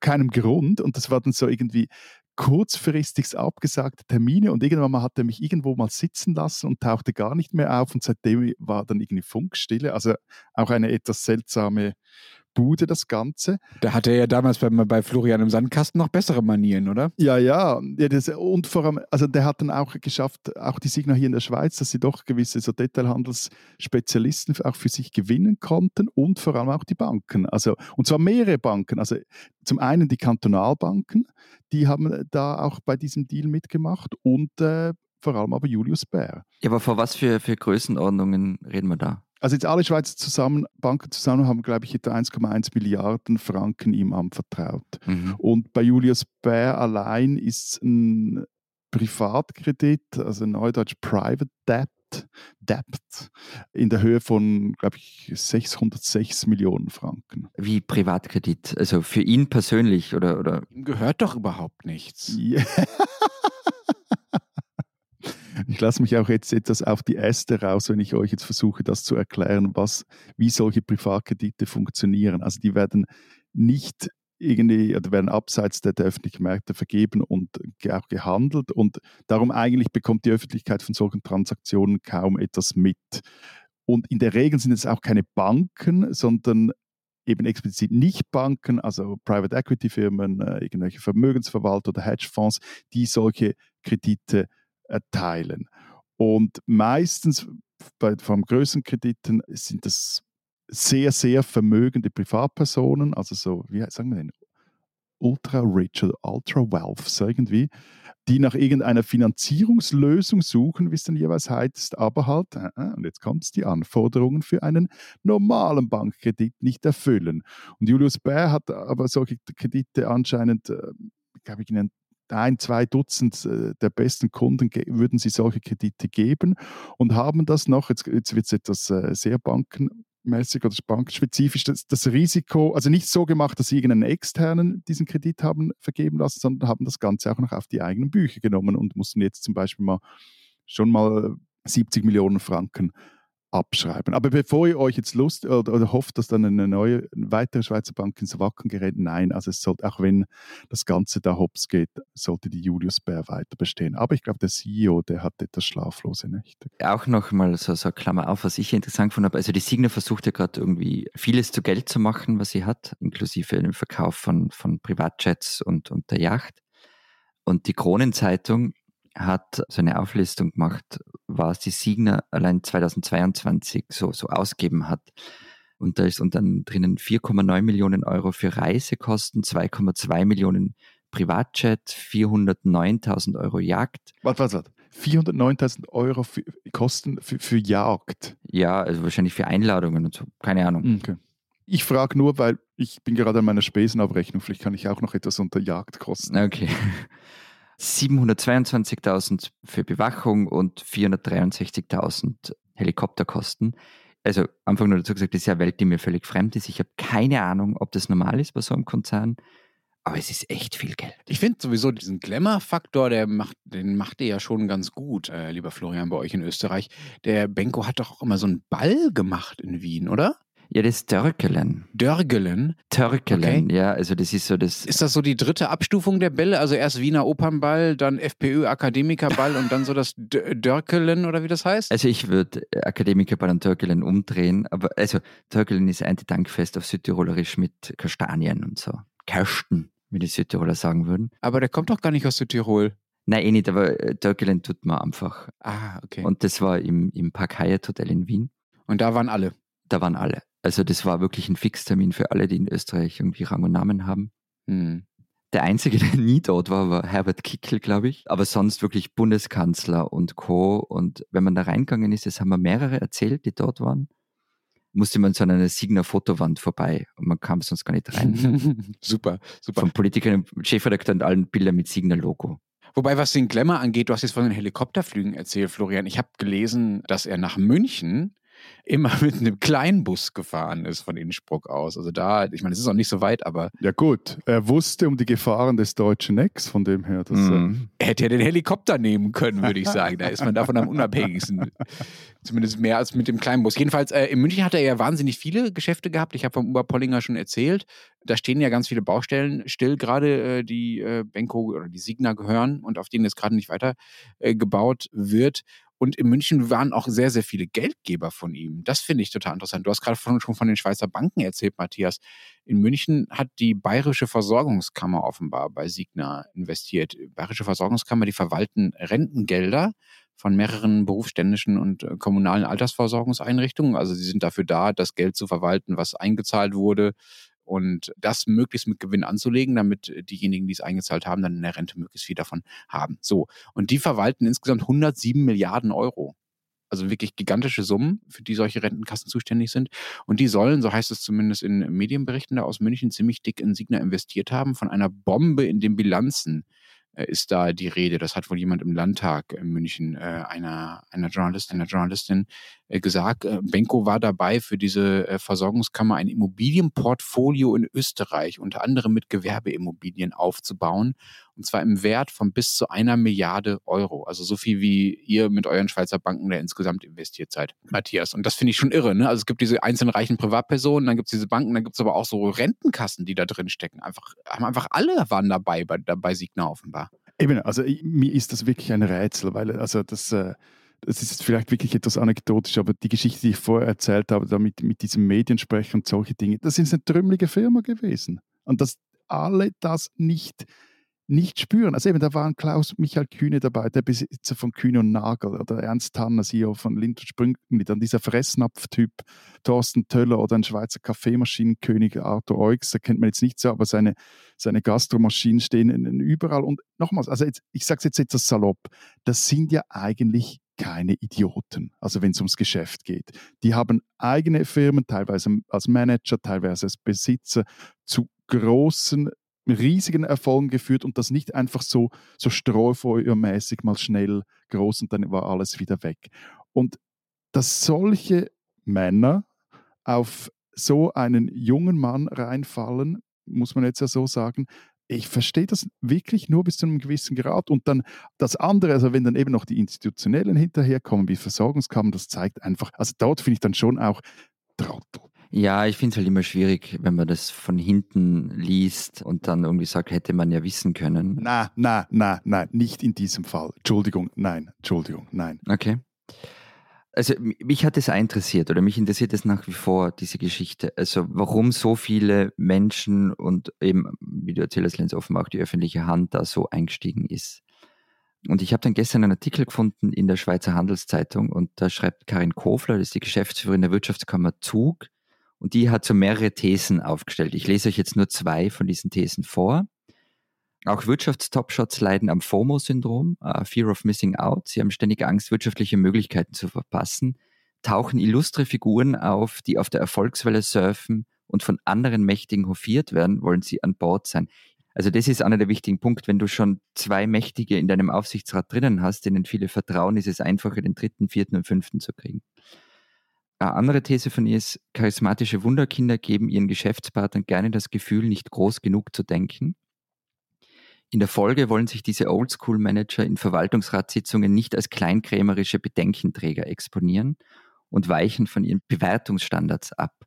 keinem Grund. Und das war dann so irgendwie kurzfristig abgesagte Termine. Und irgendwann mal hat er mich irgendwo mal sitzen lassen und tauchte gar nicht mehr auf. Und seitdem war dann irgendwie Funkstille. Also auch eine etwas seltsame Bude das Ganze. Da hatte er ja damals bei, bei Florian im Sandkasten noch bessere Manieren, oder? Ja, ja. ja das, und vor allem, also der hat dann auch geschafft, auch die Signa hier in der Schweiz, dass sie doch gewisse so Detailhandelsspezialisten auch für sich gewinnen konnten und vor allem auch die Banken. Also, und zwar mehrere Banken. Also zum einen die Kantonalbanken, die haben da auch bei diesem Deal mitgemacht und äh, vor allem aber Julius Baer. Ja, aber vor was für, für Größenordnungen reden wir da? Also jetzt alle Schweizer zusammen, Banken zusammen haben, glaube ich, etwa 1,1 Milliarden Franken ihm anvertraut. Mhm. Und bei Julius Baer allein ist ein Privatkredit, also Neudeutsch Private Debt, Debt in der Höhe von, glaube ich, 606 Millionen Franken. Wie Privatkredit? Also für ihn persönlich oder? oder? Ihm gehört doch überhaupt nichts. Yeah. Ich lasse mich auch jetzt etwas auf die Äste raus, wenn ich euch jetzt versuche, das zu erklären, was, wie solche Privatkredite funktionieren. Also die werden nicht irgendwie oder werden abseits der, der öffentlichen Märkte vergeben und auch gehandelt. Und darum eigentlich bekommt die Öffentlichkeit von solchen Transaktionen kaum etwas mit. Und in der Regel sind es auch keine Banken, sondern eben explizit nicht Banken, also Private Equity Firmen, äh, irgendwelche Vermögensverwalter oder Hedgefonds, die solche Kredite erteilen. Und meistens bei vom größeren Krediten sind das sehr, sehr vermögende Privatpersonen, also so, wie sagen wir denn, ultra rich oder ultra wealth, so irgendwie, die nach irgendeiner Finanzierungslösung suchen, wie es dann jeweils heißt, aber halt, äh, äh, und jetzt kommt es, die Anforderungen für einen normalen Bankkredit nicht erfüllen. Und Julius Baer hat aber solche Kredite anscheinend, äh, glaube ich, in ein, zwei Dutzend äh, der besten Kunden würden sie solche Kredite geben und haben das noch, jetzt, jetzt wird es etwas äh, sehr bankenmäßig oder bankspezifisch, das, das, Risiko, also nicht so gemacht, dass sie irgendeinen externen diesen Kredit haben vergeben lassen, sondern haben das Ganze auch noch auf die eigenen Bücher genommen und mussten jetzt zum Beispiel mal schon mal 70 Millionen Franken abschreiben. Aber bevor ihr euch jetzt Lust oder, oder hofft, dass dann eine neue, eine weitere Schweizer Bank ins Wacken gerät, nein, also es sollte, auch wenn das Ganze da hops geht, sollte die Julius Bär weiter bestehen. Aber ich glaube, der CEO, der hat etwas schlaflose Nächte. Auch nochmal so, so Klammer auf, was ich interessant habe. Also die Signer versucht ja gerade irgendwie vieles zu Geld zu machen, was sie hat, inklusive dem Verkauf von, von Privatjets und, und der Yacht. Und die Kronenzeitung hat so eine Auflistung gemacht, was die Signer allein 2022 so, so ausgeben hat. Und da ist unter drinnen 4,9 Millionen Euro für Reisekosten, 2,2 Millionen Privatjet, 409.000 Euro Jagd. Warte, warte, warte. 409.000 Euro für Kosten für, für Jagd? Ja, also wahrscheinlich für Einladungen und so. Keine Ahnung. Okay. Ich frage nur, weil ich bin gerade an meiner Spesenabrechnung. Vielleicht kann ich auch noch etwas unter Jagd kosten. Okay. 722.000 für Bewachung und 463.000 Helikopterkosten. Also einfach nur dazu gesagt, das ist ja eine Welt, die mir völlig fremd ist. Ich habe keine Ahnung, ob das normal ist bei so einem Konzern. Aber es ist echt viel Geld. Ich finde sowieso diesen Glamour-Faktor, macht, den macht ihr ja schon ganz gut, äh, lieber Florian, bei euch in Österreich. Der Benko hat doch auch immer so einen Ball gemacht in Wien, oder? Ja, das Dörkelen. Dörgelen? Törkelen, okay. ja, also das ist so das. Ist das so die dritte Abstufung der Bälle? Also erst Wiener Opernball, dann FPÖ Akademikerball und dann so das Dörkelen oder wie das heißt? Also ich würde Akademikerball und Dörkelen umdrehen, aber also Dörkelen ist ein Dankfest auf Südtirolerisch mit Kastanien und so. Kersten, wie die Südtiroler sagen würden. Aber der kommt doch gar nicht aus Südtirol. Nein, eh nicht, aber Dörkelen tut man einfach. Ah, okay. Und das war im, im Park Hyatt Hotel in Wien. Und da waren alle? Da waren alle. Also das war wirklich ein Fixtermin für alle, die in Österreich irgendwie Rang und Namen haben. Hm. Der Einzige, der nie dort war, war Herbert Kickl, glaube ich. Aber sonst wirklich Bundeskanzler und Co. Und wenn man da reingegangen ist, das haben wir mehrere erzählt, die dort waren, musste man so an einer Signer Fotowand vorbei und man kam sonst gar nicht rein. super, super. Von Politikern, Chefredakteur und allen Bilder mit Signer Logo. Wobei, was den Glamour angeht, du hast jetzt von den Helikopterflügen erzählt, Florian. Ich habe gelesen, dass er nach München immer mit einem Kleinbus gefahren ist von Innsbruck aus. Also da, ich meine, es ist auch nicht so weit, aber. Ja, gut. Er wusste um die Gefahren des deutschen Necks, von dem her. Dass, mm. Er hätte ja den Helikopter nehmen können, würde ich sagen. Da ist man davon am unabhängigsten. Zumindest mehr als mit dem Kleinbus. Jedenfalls, äh, in München hat er ja wahnsinnig viele Geschäfte gehabt. Ich habe vom Oberpollinger schon erzählt. Da stehen ja ganz viele Baustellen still, gerade äh, die äh, Benko oder die Signa gehören und auf denen jetzt gerade nicht weiter äh, gebaut wird. Und in München waren auch sehr, sehr viele Geldgeber von ihm. Das finde ich total interessant. Du hast gerade schon von den Schweizer Banken erzählt, Matthias. In München hat die Bayerische Versorgungskammer offenbar bei Signa investiert. Bayerische Versorgungskammer, die verwalten Rentengelder von mehreren berufsständischen und äh, kommunalen Altersversorgungseinrichtungen. Also sie sind dafür da, das Geld zu verwalten, was eingezahlt wurde und das möglichst mit Gewinn anzulegen, damit diejenigen, die es eingezahlt haben, dann in der Rente möglichst viel davon haben. So. Und die verwalten insgesamt 107 Milliarden Euro. Also wirklich gigantische Summen, für die solche Rentenkassen zuständig sind. Und die sollen, so heißt es zumindest in Medienberichten da aus München, ziemlich dick in Signa investiert haben, von einer Bombe in den Bilanzen äh, ist da die Rede. Das hat wohl jemand im Landtag in München, äh, einer, einer Journalistin, einer Journalistin äh, gesagt. Äh, Benko war dabei, für diese äh, Versorgungskammer ein Immobilienportfolio in Österreich, unter anderem mit Gewerbeimmobilien aufzubauen. Und zwar im Wert von bis zu einer Milliarde Euro. Also so viel, wie ihr mit euren Schweizer Banken da insgesamt investiert seid, Matthias. Und das finde ich schon irre. Ne? Also es gibt diese einzelnen reichen Privatpersonen, dann gibt es diese Banken, dann gibt es aber auch so Rentenkassen, die da drin stecken. Einfach, haben einfach alle waren dabei bei, bei Signa offenbar. Eben, also mir ist das wirklich ein Rätsel, weil also das, äh, das ist vielleicht wirklich etwas anekdotisch, aber die Geschichte, die ich vorher erzählt habe, da mit, mit diesem Mediensprecher und solche Dinge, das ist eine trümmelige Firma gewesen. Und dass alle das nicht nicht spüren. Also eben, da waren Klaus Michael Kühne dabei, der Besitzer von Kühne und Nagel oder Ernst Tanner, CEO von Lind und Sprüngli, dann dieser Fressnapf-Typ Thorsten Töller oder ein Schweizer Kaffeemaschinenkönig ArthurEux, da kennt man jetzt nicht so, aber seine, seine Gastromaschinen stehen überall. Und nochmals, also jetzt, ich sage es jetzt etwas salopp, das sind ja eigentlich keine Idioten, also wenn es ums Geschäft geht. Die haben eigene Firmen, teilweise als Manager, teilweise als Besitzer, zu großen riesigen Erfolgen geführt und das nicht einfach so, so strohfeuermäßig mal schnell groß und dann war alles wieder weg. Und dass solche Männer auf so einen jungen Mann reinfallen, muss man jetzt ja so sagen, ich verstehe das wirklich nur bis zu einem gewissen Grad. Und dann das andere, also wenn dann eben noch die Institutionellen hinterherkommen, wie Versorgungskammern, das zeigt einfach, also dort finde ich dann schon auch Trottel. Ja, ich finde es halt immer schwierig, wenn man das von hinten liest und dann irgendwie sagt, hätte man ja wissen können. Na, na, na, nein, nicht in diesem Fall. Entschuldigung, nein, Entschuldigung, nein. Okay. Also mich hat es interessiert oder mich interessiert es nach wie vor, diese Geschichte. Also warum so viele Menschen und eben, wie du erzählst, Lenz, offenbar auch die öffentliche Hand da so eingestiegen ist. Und ich habe dann gestern einen Artikel gefunden in der Schweizer Handelszeitung und da schreibt Karin Kofler, das ist die Geschäftsführerin der Wirtschaftskammer Zug, und die hat so mehrere Thesen aufgestellt. Ich lese euch jetzt nur zwei von diesen Thesen vor. Auch Wirtschaftstopshots leiden am FOMO-Syndrom, uh, Fear of Missing Out. Sie haben ständig Angst, wirtschaftliche Möglichkeiten zu verpassen, tauchen illustre Figuren auf, die auf der Erfolgswelle surfen und von anderen Mächtigen hofiert werden, wollen sie an Bord sein. Also das ist einer der wichtigen Punkte. Wenn du schon zwei Mächtige in deinem Aufsichtsrat drinnen hast, denen viele vertrauen, ist es einfacher, den dritten, vierten und fünften zu kriegen. Eine andere These von ihr ist, charismatische Wunderkinder geben ihren Geschäftspartnern gerne das Gefühl, nicht groß genug zu denken. In der Folge wollen sich diese Oldschool-Manager in Verwaltungsratssitzungen nicht als kleinkrämerische Bedenkenträger exponieren und weichen von ihren Bewertungsstandards ab.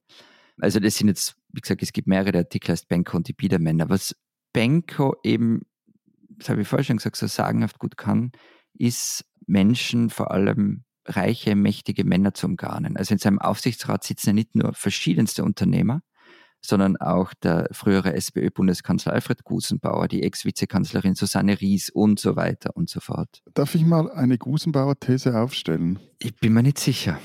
Also das sind jetzt, wie gesagt, es gibt mehrere Artikel als Benko und die Biedermänner. Was Benko eben, das habe ich vorher schon gesagt, so sagenhaft gut kann, ist Menschen vor allem reiche, mächtige Männer zu umgarnen. Also in seinem Aufsichtsrat sitzen ja nicht nur verschiedenste Unternehmer, sondern auch der frühere SPÖ-Bundeskanzler Alfred Gusenbauer, die Ex-Vizekanzlerin Susanne Ries und so weiter und so fort. Darf ich mal eine Gusenbauer-These aufstellen? Ich bin mir nicht sicher.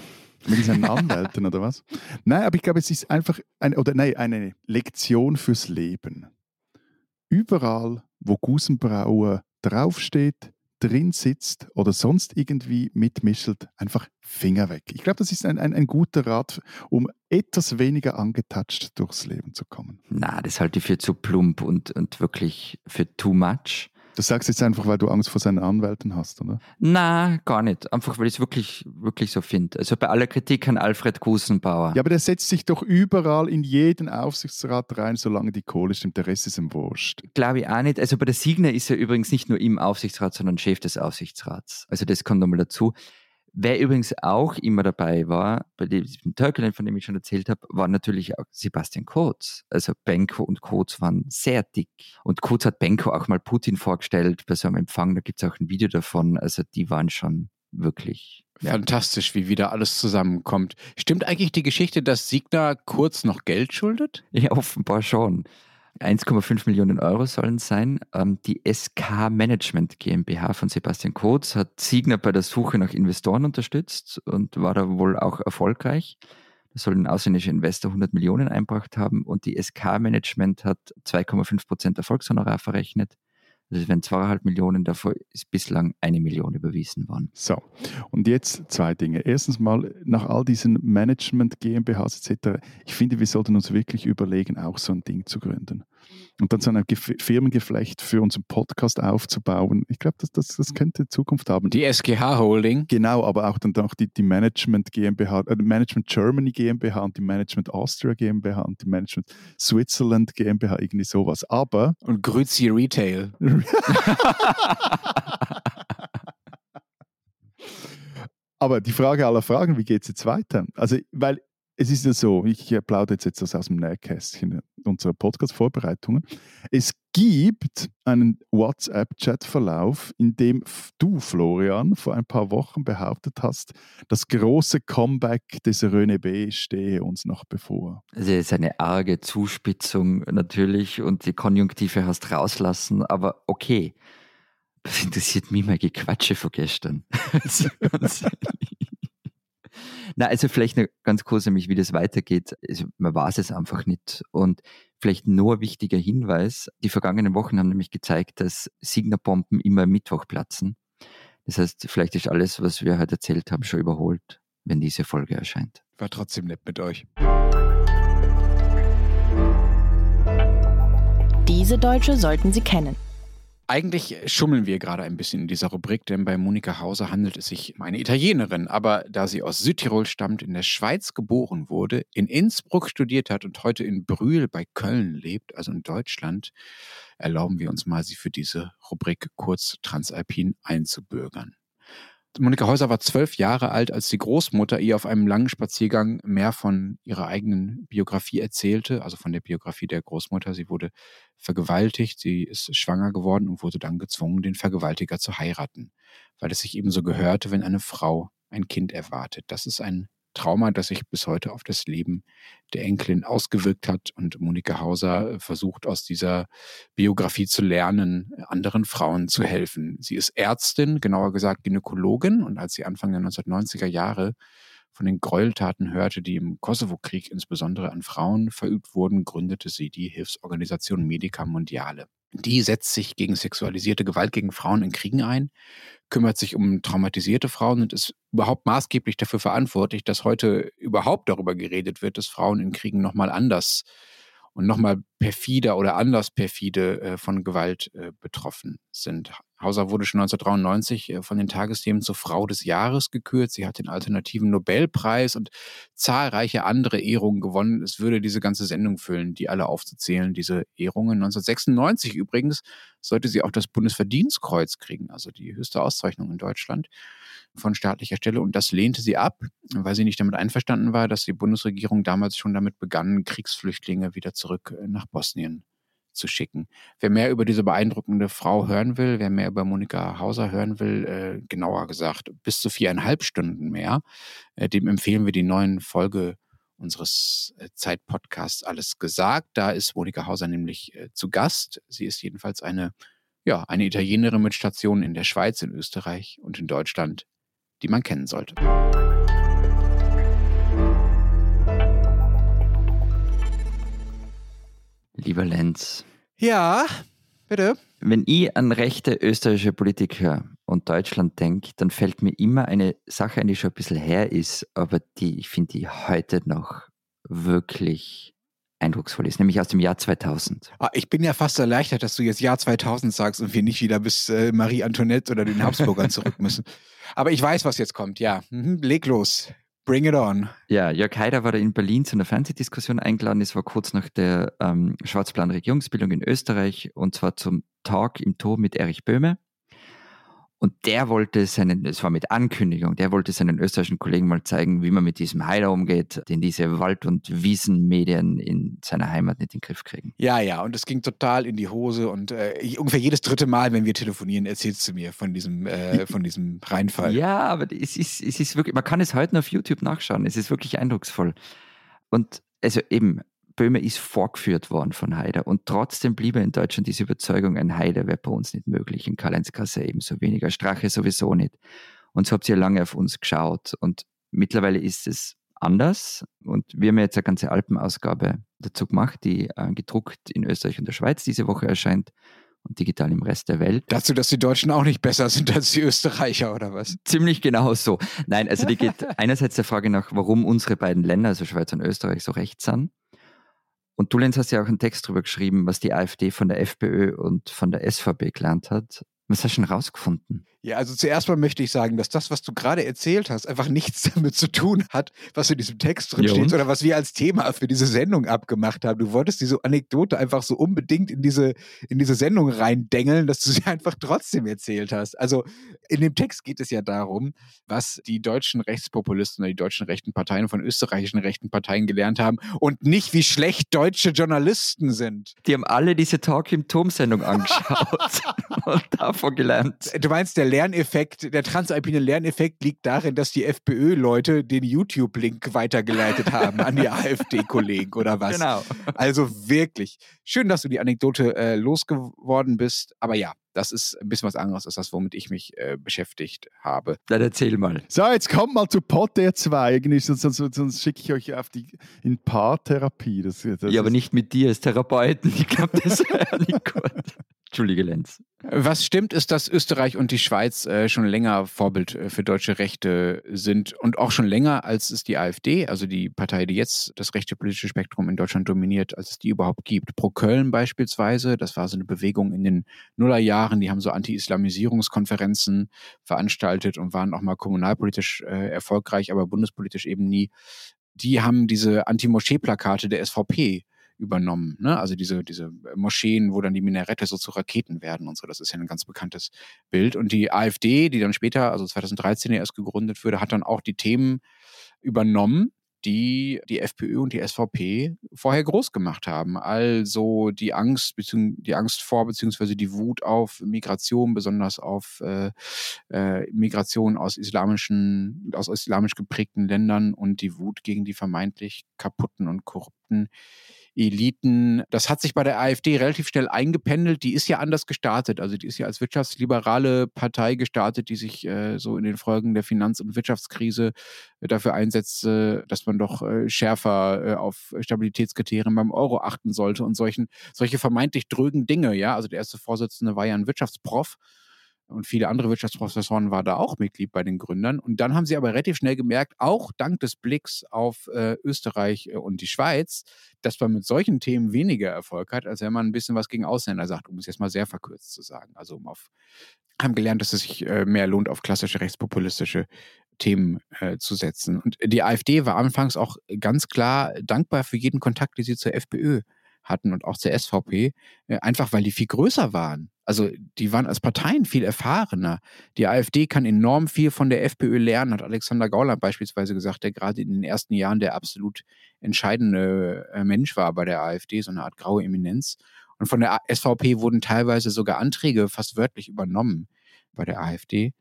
Mit diesen Anwälten oder was? Nein, aber ich glaube, es ist einfach eine, oder nein, eine Lektion fürs Leben. Überall, wo Gusenbauer draufsteht, drin sitzt oder sonst irgendwie mitmischelt, einfach Finger weg. Ich glaube, das ist ein, ein, ein, guter Rat, um etwas weniger angetatscht durchs Leben zu kommen. Na, das halte ich für zu plump und, und wirklich für too much. Das sagst du jetzt einfach, weil du Angst vor seinen Anwälten hast, oder? Na, gar nicht. Einfach, weil ich es wirklich, wirklich so finde. Also bei aller Kritik an Alfred Gusenbauer. Ja, aber der setzt sich doch überall in jeden Aufsichtsrat rein, solange die Kohle stimmt. Der Rest ist ihm wurscht. Glaube ich auch nicht. Also bei der Signer ist er übrigens nicht nur im Aufsichtsrat, sondern Chef des Aufsichtsrats. Also das kommt nochmal dazu. Wer übrigens auch immer dabei war, bei diesem Turkelen, von dem ich schon erzählt habe, war natürlich auch Sebastian Kurz. Also Benko und Kurz waren sehr dick. Und Kurz hat Benko auch mal Putin vorgestellt bei so einem Empfang, da gibt es auch ein Video davon. Also die waren schon wirklich. Ja. Fantastisch, wie wieder alles zusammenkommt. Stimmt eigentlich die Geschichte, dass Signa kurz noch Geld schuldet? Ja, offenbar schon. 1,5 Millionen Euro sollen sein. Ähm, die SK Management GmbH von Sebastian Kotz hat Signer bei der Suche nach Investoren unterstützt und war da wohl auch erfolgreich. Da soll ein ausländischer Investor 100 Millionen einbracht haben und die SK Management hat 2,5 Prozent Erfolgshonorar verrechnet. Also es werden zweieinhalb Millionen, davor ist bislang eine Million überwiesen worden. So, und jetzt zwei Dinge. Erstens mal, nach all diesen Management, GmbHs etc., ich finde, wir sollten uns wirklich überlegen, auch so ein Ding zu gründen und dann so ein Firmengeflecht für unseren Podcast aufzubauen. Ich glaube, das, das, das könnte Zukunft haben. Die SGH Holding. Genau, aber auch dann auch die, die Management GmbH, äh, Management Germany GmbH und die Management Austria GmbH und die Management Switzerland GmbH, irgendwie sowas. Aber. Und Grüzi Retail. aber die Frage aller Fragen, wie geht es jetzt weiter? Also, weil es ist ja so, ich plaudere jetzt, jetzt aus dem Nähkästchen unserer Podcast-Vorbereitungen. Es gibt einen WhatsApp-Chat-Verlauf, in dem du, Florian, vor ein paar Wochen behauptet hast, das große Comeback des René B. stehe uns noch bevor. Also es ist eine arge Zuspitzung natürlich und die Konjunktive hast rauslassen, aber okay. Das interessiert mich mal Gequatsche von gestern. Na, also vielleicht noch ganz kurz nämlich, wie das weitergeht. Also man weiß es einfach nicht. Und vielleicht nur ein wichtiger Hinweis. Die vergangenen Wochen haben nämlich gezeigt, dass Signer-Bomben immer Mittwoch platzen. Das heißt, vielleicht ist alles, was wir heute erzählt haben, schon überholt, wenn diese Folge erscheint. War trotzdem nett mit euch. Diese Deutsche sollten Sie kennen. Eigentlich schummeln wir gerade ein bisschen in dieser Rubrik, denn bei Monika Hauser handelt es sich um eine Italienerin. Aber da sie aus Südtirol stammt, in der Schweiz geboren wurde, in Innsbruck studiert hat und heute in Brühl bei Köln lebt, also in Deutschland, erlauben wir uns mal, sie für diese Rubrik kurz transalpin einzubürgern. Monika Häuser war zwölf Jahre alt, als die Großmutter ihr auf einem langen Spaziergang mehr von ihrer eigenen Biografie erzählte, also von der Biografie der Großmutter. Sie wurde vergewaltigt, sie ist schwanger geworden und wurde dann gezwungen, den Vergewaltiger zu heiraten, weil es sich ebenso gehörte, wenn eine Frau ein Kind erwartet. Das ist ein Trauma, das sich bis heute auf das Leben der Enkelin ausgewirkt hat. Und Monika Hauser äh, versucht aus dieser Biografie zu lernen, anderen Frauen zu helfen. Sie ist Ärztin, genauer gesagt Gynäkologin. Und als sie Anfang der 1990er Jahre von den Gräueltaten hörte, die im Kosovo-Krieg insbesondere an Frauen verübt wurden, gründete sie die Hilfsorganisation Medica Mondiale. Die setzt sich gegen sexualisierte Gewalt gegen Frauen in Kriegen ein, kümmert sich um traumatisierte Frauen und ist überhaupt maßgeblich dafür verantwortlich, dass heute überhaupt darüber geredet wird, dass Frauen in Kriegen nochmal anders und nochmal perfider oder anders perfide äh, von Gewalt äh, betroffen sind. Hauser wurde schon 1993 äh, von den Tagesthemen zur Frau des Jahres gekürt. Sie hat den alternativen Nobelpreis und zahlreiche andere Ehrungen gewonnen. Es würde diese ganze Sendung füllen, die alle aufzuzählen, diese Ehrungen. 1996 übrigens sollte sie auch das Bundesverdienstkreuz kriegen, also die höchste Auszeichnung in Deutschland von staatlicher Stelle. Und das lehnte sie ab, weil sie nicht damit einverstanden war, dass die Bundesregierung damals schon damit begann, Kriegsflüchtlinge wieder zurück äh, nach Bosnien zu schicken. Wer mehr über diese beeindruckende Frau hören will, wer mehr über Monika Hauser hören will, äh, genauer gesagt bis zu viereinhalb Stunden mehr, äh, dem empfehlen wir die neuen Folge unseres äh, Zeitpodcasts Alles gesagt. Da ist Monika Hauser nämlich äh, zu Gast. Sie ist jedenfalls eine, ja, eine Italienerin mit Stationen in der Schweiz, in Österreich und in Deutschland, die man kennen sollte. Lieber Lenz. Ja, bitte. Wenn ich an rechte österreichische Politik höre und Deutschland denke, dann fällt mir immer eine Sache ein, die schon ein bisschen her ist, aber die ich finde, die heute noch wirklich eindrucksvoll ist, nämlich aus dem Jahr 2000. Ah, ich bin ja fast erleichtert, dass du jetzt Jahr 2000 sagst und wir nicht wieder bis äh, Marie Antoinette oder den Habsburgern zurück müssen. Aber ich weiß, was jetzt kommt, ja. Mhm, leg los. Bring it on. Ja, Jörg Haider war da in Berlin zu einer Fernsehdiskussion eingeladen. Es war kurz nach der ähm, Schwarzplan Regierungsbildung in Österreich und zwar zum Talk im Tor mit Erich Böhme. Und der wollte seinen, es war mit Ankündigung, der wollte seinen österreichischen Kollegen mal zeigen, wie man mit diesem Haider umgeht, den diese Wald- und Wiesenmedien in seiner Heimat nicht in den Griff kriegen. Ja, ja, und es ging total in die Hose und äh, ungefähr jedes dritte Mal, wenn wir telefonieren, erzählst du mir von diesem, äh, von diesem Reinfall. Ja, aber es ist, es ist wirklich, man kann es heute noch auf YouTube nachschauen, es ist wirklich eindrucksvoll. Und also eben, Böhme ist vorgeführt worden von Haider und trotzdem blieb er in Deutschland diese Überzeugung, ein Haider wäre bei uns nicht möglich, in Karl-Heinz ebenso weniger, Strache sowieso nicht. Und so habt ihr lange auf uns geschaut und mittlerweile ist es anders und wir haben jetzt eine ganze Alpenausgabe dazu gemacht, die äh, gedruckt in Österreich und der Schweiz diese Woche erscheint und digital im Rest der Welt. Dazu, dass die Deutschen auch nicht besser sind als die Österreicher oder was? Ziemlich genau so. Nein, also die geht einerseits der Frage nach, warum unsere beiden Länder, also Schweiz und Österreich, so recht sind. Und du, Lenz, hast ja auch einen Text darüber geschrieben, was die AfD von der FPÖ und von der SVP gelernt hat. Was hast du schon rausgefunden? Ja, also zuerst mal möchte ich sagen, dass das, was du gerade erzählt hast, einfach nichts damit zu tun hat, was in diesem Text drin steht oder was wir als Thema für diese Sendung abgemacht haben. Du wolltest diese Anekdote einfach so unbedingt in diese, in diese Sendung reindengeln, dass du sie einfach trotzdem erzählt hast. Also in dem Text geht es ja darum, was die deutschen Rechtspopulisten oder die deutschen rechten Parteien von österreichischen rechten Parteien gelernt haben und nicht, wie schlecht deutsche Journalisten sind. Die haben alle diese Talk im Turm-Sendung angeschaut und davon gelernt. Du meinst, der Lerneffekt, der transalpine Lerneffekt liegt darin, dass die FPÖ-Leute den YouTube-Link weitergeleitet haben an die AfD-Kollegen oder was? Genau. Also wirklich. Schön, dass du die Anekdote äh, losgeworden bist. Aber ja, das ist ein bisschen was anderes als das, womit ich mich äh, beschäftigt habe. Dann erzähl mal. So, jetzt kommt mal zu Potter 2. Sonst, sonst, sonst schicke ich euch auf die in Paartherapie. Das, das ja, aber nicht mit dir als Therapeuten. Ich glaube, das wäre nicht gut. Entschuldige, Lenz. Was stimmt, ist, dass Österreich und die Schweiz äh, schon länger Vorbild äh, für deutsche Rechte sind und auch schon länger, als es die AfD, also die Partei, die jetzt das rechte politische Spektrum in Deutschland dominiert, als es die überhaupt gibt. Pro Köln beispielsweise, das war so eine Bewegung in den Nullerjahren, die haben so Anti-Islamisierungskonferenzen veranstaltet und waren auch mal kommunalpolitisch äh, erfolgreich, aber bundespolitisch eben nie. Die haben diese Anti-Moschee-Plakate der SVP übernommen. Ne? Also diese, diese Moscheen, wo dann die Minarette so zu Raketen werden und so. Das ist ja ein ganz bekanntes Bild. Und die AfD, die dann später, also 2013 erst gegründet wurde, hat dann auch die Themen übernommen, die die FPÖ und die SVP vorher groß gemacht haben. Also die Angst, die Angst vor beziehungsweise die Wut auf Migration, besonders auf äh, äh, Migration aus islamischen, aus islamisch geprägten Ländern und die Wut gegen die vermeintlich kaputten und korrupten Eliten. Das hat sich bei der AfD relativ schnell eingependelt. Die ist ja anders gestartet. Also die ist ja als wirtschaftsliberale Partei gestartet, die sich äh, so in den Folgen der Finanz- und Wirtschaftskrise äh, dafür einsetzt, äh, dass man doch äh, schärfer äh, auf Stabilitätskriterien beim Euro achten sollte und solchen, solche vermeintlich drögen Dinge. Ja, also der erste Vorsitzende war ja ein Wirtschaftsprof und viele andere Wirtschaftsprofessoren waren da auch Mitglied bei den Gründern. Und dann haben sie aber relativ schnell gemerkt, auch dank des Blicks auf äh, Österreich äh, und die Schweiz, dass man mit solchen Themen weniger Erfolg hat, als wenn man ein bisschen was gegen Ausländer sagt, um es jetzt mal sehr verkürzt zu sagen. Also um auf, haben gelernt, dass es sich äh, mehr lohnt, auf klassische rechtspopulistische Themen äh, zu setzen. Und die AfD war anfangs auch ganz klar dankbar für jeden Kontakt, den sie zur FPÖ hatten und auch zur SVP, äh, einfach weil die viel größer waren. Also die waren als Parteien viel erfahrener. Die AfD kann enorm viel von der FPÖ lernen, hat Alexander Gauland beispielsweise gesagt, der gerade in den ersten Jahren der absolut entscheidende äh, Mensch war bei der AfD, so eine Art graue Eminenz. Und von der SVP wurden teilweise sogar Anträge fast wörtlich übernommen bei der AfD.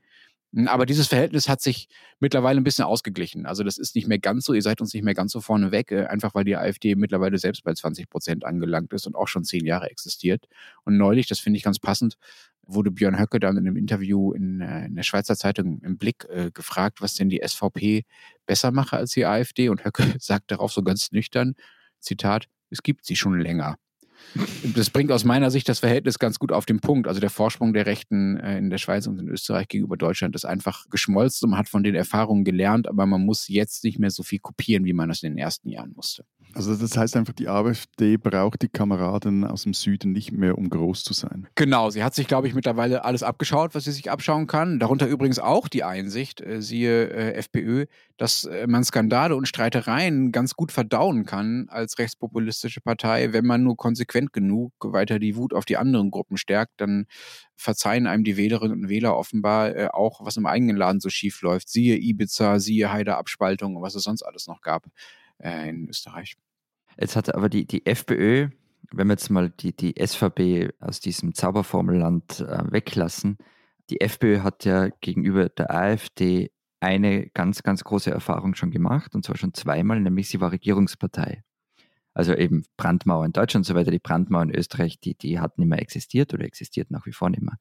Hm, aber dieses Verhältnis hat sich mittlerweile ein bisschen ausgeglichen. Also das ist nicht mehr ganz so, ihr seid uns nicht mehr ganz so vorne weg, äh, einfach weil die AfD mittlerweile selbst bei 20 Prozent angelangt ist und auch schon zehn Jahre existiert. Und neulich, das finde ich ganz passend, wurde Björn Höcke dann in einem Interview in, äh, in der Schweizer Zeitung im Blick äh, gefragt, was denn die SVP besser mache als die AfD. Und Höcke sagt darauf so ganz nüchtern, Zitat, es gibt sie schon länger. Das bringt aus meiner Sicht das Verhältnis ganz gut auf den Punkt. Also der Vorsprung der Rechten äh, in der Schweiz und in Österreich gegenüber Deutschland ist einfach geschmolzen und man hat von den Erfahrungen gelernt, aber man muss jetzt nicht mehr so viel kopieren, wie man das in den ersten Jahren musste. Also das heißt einfach, die AfD braucht die Kameraden aus dem Süden nicht mehr, um groß zu sein. Genau, sie hat sich, glaube ich, mittlerweile alles abgeschaut, was sie sich abschauen kann. Darunter übrigens auch die Einsicht, äh, siehe äh, FPÖ, dass äh, man Skandale und Streitereien ganz gut verdauen kann als rechtspopulistische Partei, wenn man nur konsequent genug weiter die Wut auf die anderen Gruppen stärkt, dann verzeihen einem die Wählerinnen und Wähler offenbar äh, auch, was im eigenen Laden so schief läuft. Siehe Ibiza, siehe Haider-Abspaltung und was es sonst alles noch gab äh, in Österreich. Jetzt hat aber die, die FPÖ, wenn wir jetzt mal die, die SVP aus diesem Zauberformelland äh, weglassen, die FPÖ hat ja gegenüber der AfD eine ganz, ganz große Erfahrung schon gemacht, und zwar schon zweimal, nämlich sie war Regierungspartei. Also eben Brandmauer in Deutschland und so weiter, die Brandmauer in Österreich, die, die hat nicht mehr existiert oder existiert nach wie vor nicht mehr.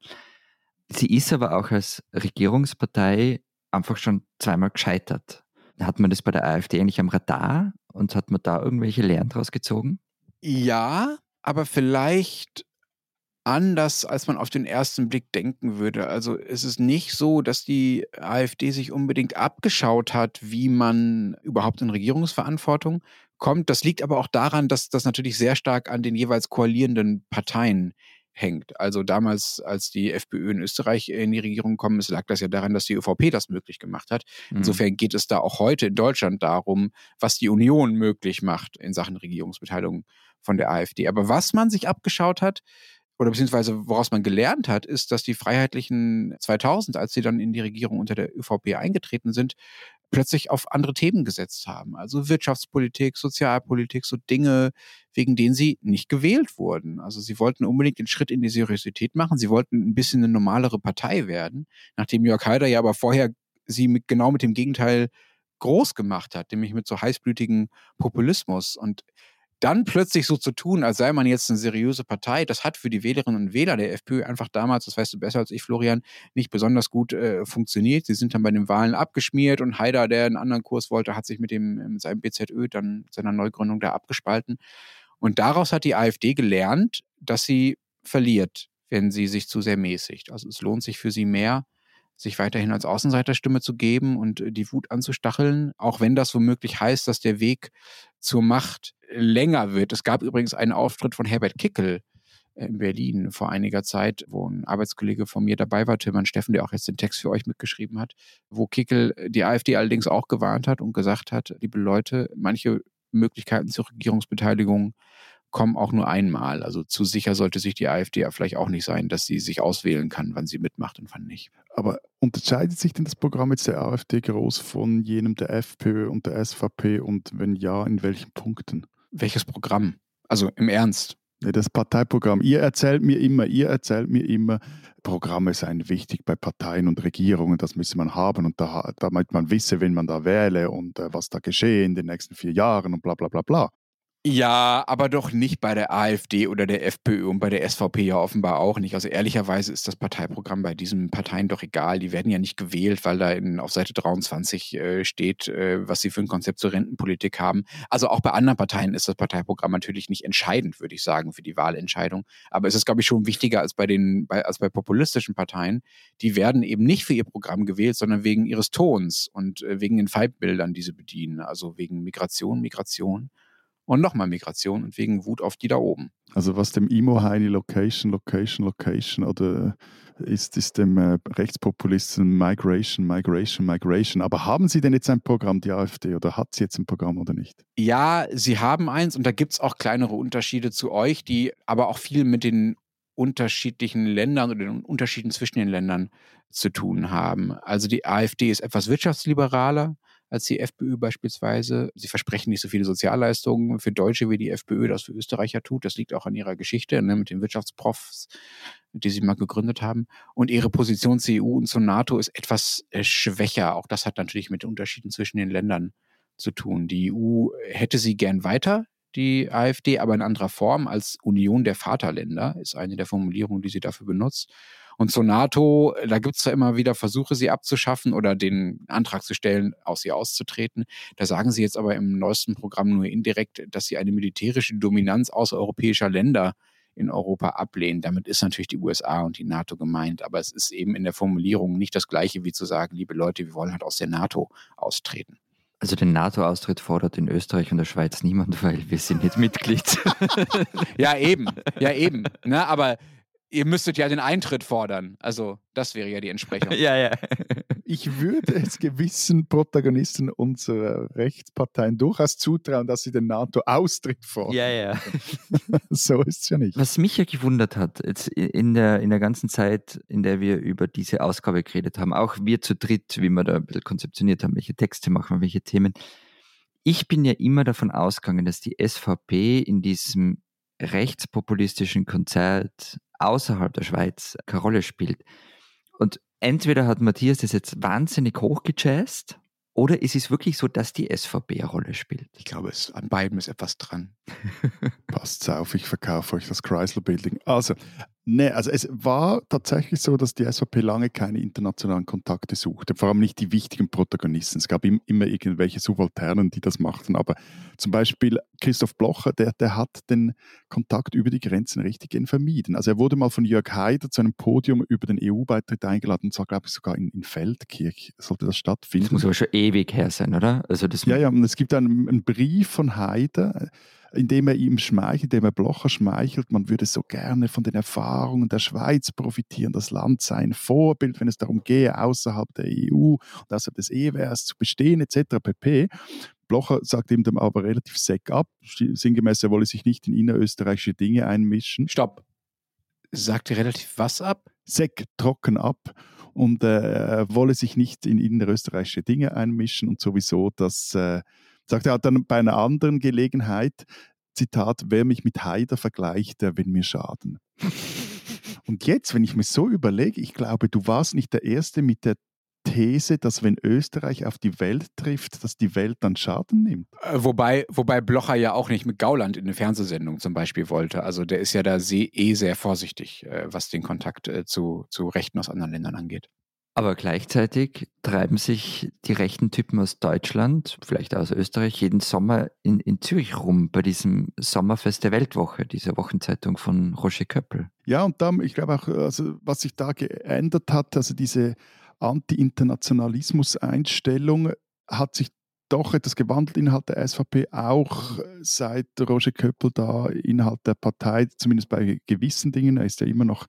Sie ist aber auch als Regierungspartei einfach schon zweimal gescheitert. Hat man das bei der AfD eigentlich am Radar und hat man da irgendwelche Lehren draus gezogen? Ja, aber vielleicht anders, als man auf den ersten Blick denken würde. Also es ist nicht so, dass die AfD sich unbedingt abgeschaut hat, wie man überhaupt in Regierungsverantwortung kommt. Das liegt aber auch daran, dass das natürlich sehr stark an den jeweils koalierenden Parteien hängt. Also damals, als die FPÖ in Österreich in die Regierung gekommen ist, lag das ja daran, dass die ÖVP das möglich gemacht hat. Mhm. Insofern geht es da auch heute in Deutschland darum, was die Union möglich macht in Sachen Regierungsbeteiligung von der AfD. Aber was man sich abgeschaut hat, oder beziehungsweise woraus man gelernt hat, ist, dass die Freiheitlichen 2000, als sie dann in die Regierung unter der ÖVP eingetreten sind, plötzlich auf andere Themen gesetzt haben. Also Wirtschaftspolitik, Sozialpolitik, so Dinge, wegen denen sie nicht gewählt wurden. Also sie wollten unbedingt den Schritt in die Seriosität machen. Sie wollten ein bisschen eine normalere Partei werden, nachdem Jörg Haider ja aber vorher sie mit, genau mit dem Gegenteil groß gemacht hat, nämlich mit so heißblütigen Populismus. Und dann plötzlich so zu tun, als sei man jetzt eine seriöse Partei, das hat für die Wählerinnen und Wähler der FPÖ einfach damals, das weißt du besser als ich, Florian, nicht besonders gut äh, funktioniert. Sie sind dann bei den Wahlen abgeschmiert und Haider, der einen anderen Kurs wollte, hat sich mit, dem, mit seinem BZÖ, dann seiner Neugründung da abgespalten. Und daraus hat die AfD gelernt, dass sie verliert, wenn sie sich zu sehr mäßigt. Also es lohnt sich für sie mehr, sich weiterhin als Außenseiterstimme zu geben und äh, die Wut anzustacheln, auch wenn das womöglich heißt, dass der Weg zur Macht länger wird. Es gab übrigens einen Auftritt von Herbert Kickel äh, in Berlin vor einiger Zeit, wo ein Arbeitskollege von mir dabei war, Tilman Steffen, der auch jetzt den Text für euch mitgeschrieben hat, wo Kickel die AfD allerdings auch gewarnt hat und gesagt hat, liebe Leute, manche Möglichkeiten zur Regierungsbeteiligung kommen auch nur einmal. Also zu sicher sollte sich die AfD ja vielleicht auch nicht sein, dass sie sich auswählen kann, wann sie mitmacht und wann nicht. Aber unterscheidet sich denn das Programm jetzt der AfD groß von jenem der FPÖ und der SVP und wenn ja, in welchen Punkten? Welches Programm? Also im Ernst. Das Parteiprogramm. Ihr erzählt mir immer, ihr erzählt mir immer, Programme seien wichtig bei Parteien und Regierungen, das müsse man haben und da, damit man wisse, wenn man da wähle und äh, was da geschehe in den nächsten vier Jahren und bla bla bla bla. Ja, aber doch nicht bei der AfD oder der FPÖ und bei der SVP ja offenbar auch nicht. Also ehrlicherweise ist das Parteiprogramm bei diesen Parteien doch egal. Die werden ja nicht gewählt, weil da in, auf Seite 23 äh, steht, äh, was sie für ein Konzept zur Rentenpolitik haben. Also auch bei anderen Parteien ist das Parteiprogramm natürlich nicht entscheidend, würde ich sagen, für die Wahlentscheidung. Aber es ist, glaube ich, schon wichtiger als bei den, bei, als bei populistischen Parteien. Die werden eben nicht für ihr Programm gewählt, sondern wegen ihres Tons und äh, wegen den Feindbildern, die sie bedienen. Also wegen Migration, Migration und nochmal Migration und wegen Wut auf die da oben. Also was dem Imo-Heini Location, Location, Location oder ist, ist dem äh, Rechtspopulisten Migration, Migration, Migration. Aber haben Sie denn jetzt ein Programm, die AfD, oder hat sie jetzt ein Programm oder nicht? Ja, sie haben eins und da gibt es auch kleinere Unterschiede zu euch, die aber auch viel mit den unterschiedlichen Ländern oder den Unterschieden zwischen den Ländern zu tun haben. Also die AfD ist etwas wirtschaftsliberaler, als die FPÖ beispielsweise. Sie versprechen nicht so viele Sozialleistungen für Deutsche, wie die FPÖ das für Österreicher tut. Das liegt auch an ihrer Geschichte ne, mit den Wirtschaftsprofs, die sie mal gegründet haben. Und ihre Position zur EU und zur NATO ist etwas äh, schwächer. Auch das hat natürlich mit den Unterschieden zwischen den Ländern zu tun. Die EU hätte sie gern weiter, die AfD, aber in anderer Form als Union der Vaterländer, ist eine der Formulierungen, die sie dafür benutzt. Und zur NATO, da gibt es ja immer wieder Versuche, sie abzuschaffen oder den Antrag zu stellen, aus ihr auszutreten. Da sagen sie jetzt aber im neuesten Programm nur indirekt, dass sie eine militärische Dominanz außereuropäischer Länder in Europa ablehnen. Damit ist natürlich die USA und die NATO gemeint, aber es ist eben in der Formulierung nicht das gleiche wie zu sagen, liebe Leute, wir wollen halt aus der NATO austreten. Also den NATO-Austritt fordert in Österreich und der Schweiz niemand, weil wir sind nicht Mitglied. ja, eben. Ja, eben. Ne, aber ihr müsstet ja den Eintritt fordern. Also, das wäre ja die Entsprechung. ja, ja. Ich würde es gewissen Protagonisten unserer Rechtsparteien durchaus zutrauen, dass sie den NATO-Austritt fordern. Ja, ja. so ist es ja nicht. Was mich ja gewundert hat, jetzt in der, in der ganzen Zeit, in der wir über diese Ausgabe geredet haben, auch wir zu dritt, wie wir da ein bisschen konzeptioniert haben, welche Texte machen wir, welche Themen. Ich bin ja immer davon ausgegangen, dass die SVP in diesem rechtspopulistischen Konzert außerhalb der Schweiz keine Rolle spielt. Und entweder hat Matthias das jetzt wahnsinnig hochgejazzt oder ist es wirklich so, dass die SVP eine Rolle spielt? Ich glaube, es, an beiden ist etwas dran. Passt auf, ich verkaufe euch das Chrysler Building. Also, Nee, also es war tatsächlich so, dass die SVP lange keine internationalen Kontakte suchte, vor allem nicht die wichtigen Protagonisten. Es gab immer irgendwelche Subalternen, die das machten, aber zum Beispiel Christoph Blocher, der, der hat den Kontakt über die Grenzen richtig vermieden. Also er wurde mal von Jörg Haider zu einem Podium über den EU-Beitritt eingeladen, und zwar glaube ich sogar in, in Feldkirch sollte das stattfinden. Das muss aber schon ewig her sein, oder? Also das ja, ja, und es gibt einen, einen Brief von Haider, indem er ihm schmeichelt, indem er Blocher schmeichelt, man würde so gerne von den Erfahrungen der Schweiz profitieren. Das Land sei ein Vorbild, wenn es darum gehe, außerhalb der EU und außerhalb des EWRs zu bestehen, etc. pp. Blocher sagt ihm dann aber relativ seck ab. Sinngemäß, er wolle sich nicht in innerösterreichische Dinge einmischen. Stopp. Sagt er relativ was ab? Seck, trocken ab und äh, wolle sich nicht in innerösterreichische Dinge einmischen und sowieso das äh, Sagt er dann bei einer anderen Gelegenheit, Zitat, wer mich mit Haider vergleicht, der will mir schaden. Und jetzt, wenn ich mir so überlege, ich glaube, du warst nicht der Erste mit der These, dass wenn Österreich auf die Welt trifft, dass die Welt dann Schaden nimmt. Äh, wobei, wobei Blocher ja auch nicht mit Gauland in eine Fernsehsendung zum Beispiel wollte. Also der ist ja da eh sehr vorsichtig, äh, was den Kontakt äh, zu, zu Rechten aus anderen Ländern angeht. Aber gleichzeitig treiben sich die rechten Typen aus Deutschland, vielleicht aus Österreich, jeden Sommer in, in Zürich rum bei diesem Sommerfest der Weltwoche, dieser Wochenzeitung von Roger Köppel. Ja, und dann, ich glaube auch, also, was sich da geändert hat, also diese Anti-Internationalismus-Einstellung hat sich doch etwas gewandelt innerhalb der SVP, auch seit Roger Köppel da innerhalb der Partei, zumindest bei gewissen Dingen, er ist ja immer noch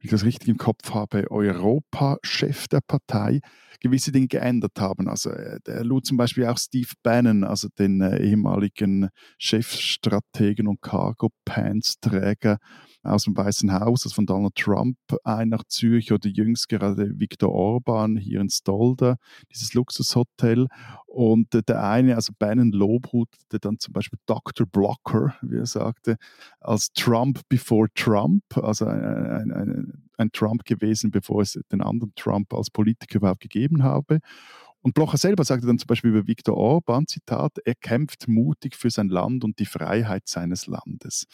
wenn ich das richtig im Kopf habe, Europa-Chef der Partei, gewisse Dinge geändert haben. Also äh, er lud zum Beispiel auch Steve Bannon, also den äh, ehemaligen Chefstrategen und Cargo-Pants-Träger aus dem Weißen Haus, also von Donald Trump, ein nach Zürich oder jüngst gerade Viktor Orban hier in Stolder, dieses Luxushotel. Und der eine, also Bannon lobhutete dann zum Beispiel Dr. Blocker, wie er sagte, als Trump before Trump, also ein, ein, ein, ein Trump gewesen, bevor es den anderen Trump als Politiker überhaupt gegeben habe. Und Blocher selber sagte dann zum Beispiel über Viktor Orban, Zitat, er kämpft mutig für sein Land und die Freiheit seines Landes.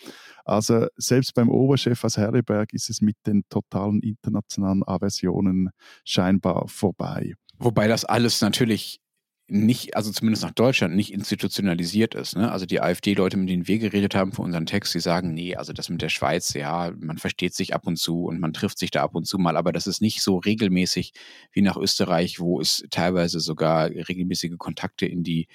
Also selbst beim Oberchef aus Herreberg ist es mit den totalen internationalen Aversionen scheinbar vorbei. Wobei das alles natürlich nicht, also zumindest nach Deutschland, nicht institutionalisiert ist. Ne? Also die AfD-Leute, mit denen wir geredet haben für unseren Text, die sagen, nee, also das mit der Schweiz, ja, man versteht sich ab und zu und man trifft sich da ab und zu mal, aber das ist nicht so regelmäßig wie nach Österreich, wo es teilweise sogar regelmäßige Kontakte in die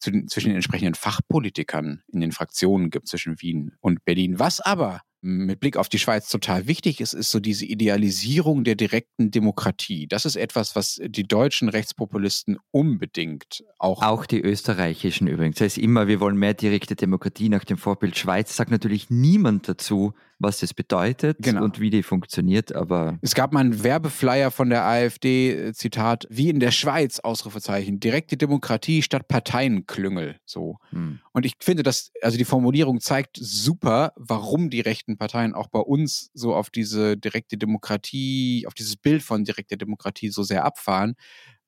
zwischen den entsprechenden Fachpolitikern in den Fraktionen gibt zwischen Wien und Berlin. Was aber mit Blick auf die Schweiz total wichtig ist, ist so diese Idealisierung der direkten Demokratie. Das ist etwas, was die deutschen Rechtspopulisten unbedingt auch. Auch die österreichischen übrigens. Das heißt immer, wir wollen mehr direkte Demokratie nach dem Vorbild Schweiz. Sagt natürlich niemand dazu, was das bedeutet genau. und wie die funktioniert, aber. Es gab mal einen Werbeflyer von der AfD, äh, Zitat, wie in der Schweiz, Ausrufezeichen, direkte Demokratie statt Parteienklüngel. So. Hm. Und ich finde, dass, also die Formulierung zeigt super, warum die rechten Parteien auch bei uns so auf diese direkte Demokratie, auf dieses Bild von direkter Demokratie so sehr abfahren,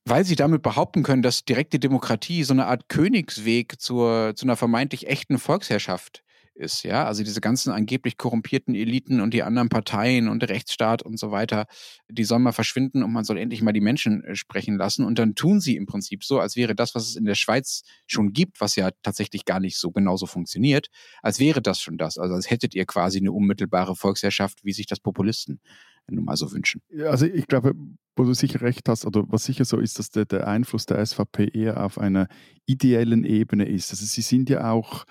weil sie damit behaupten können, dass direkte Demokratie so eine Art Königsweg zur, zu einer vermeintlich echten Volksherrschaft ist, ja. Also diese ganzen angeblich korrumpierten Eliten und die anderen Parteien und der Rechtsstaat und so weiter, die sollen mal verschwinden und man soll endlich mal die Menschen äh, sprechen lassen. Und dann tun sie im Prinzip so, als wäre das, was es in der Schweiz schon gibt, was ja tatsächlich gar nicht so genauso funktioniert, als wäre das schon das. Also als hättet ihr quasi eine unmittelbare Volksherrschaft, wie sich das Populisten nun mal so wünschen. Also ich glaube, wo du sicher recht hast, oder was sicher so ist, dass der, der Einfluss der SVP eher auf einer ideellen Ebene ist. Also sie sind ja auch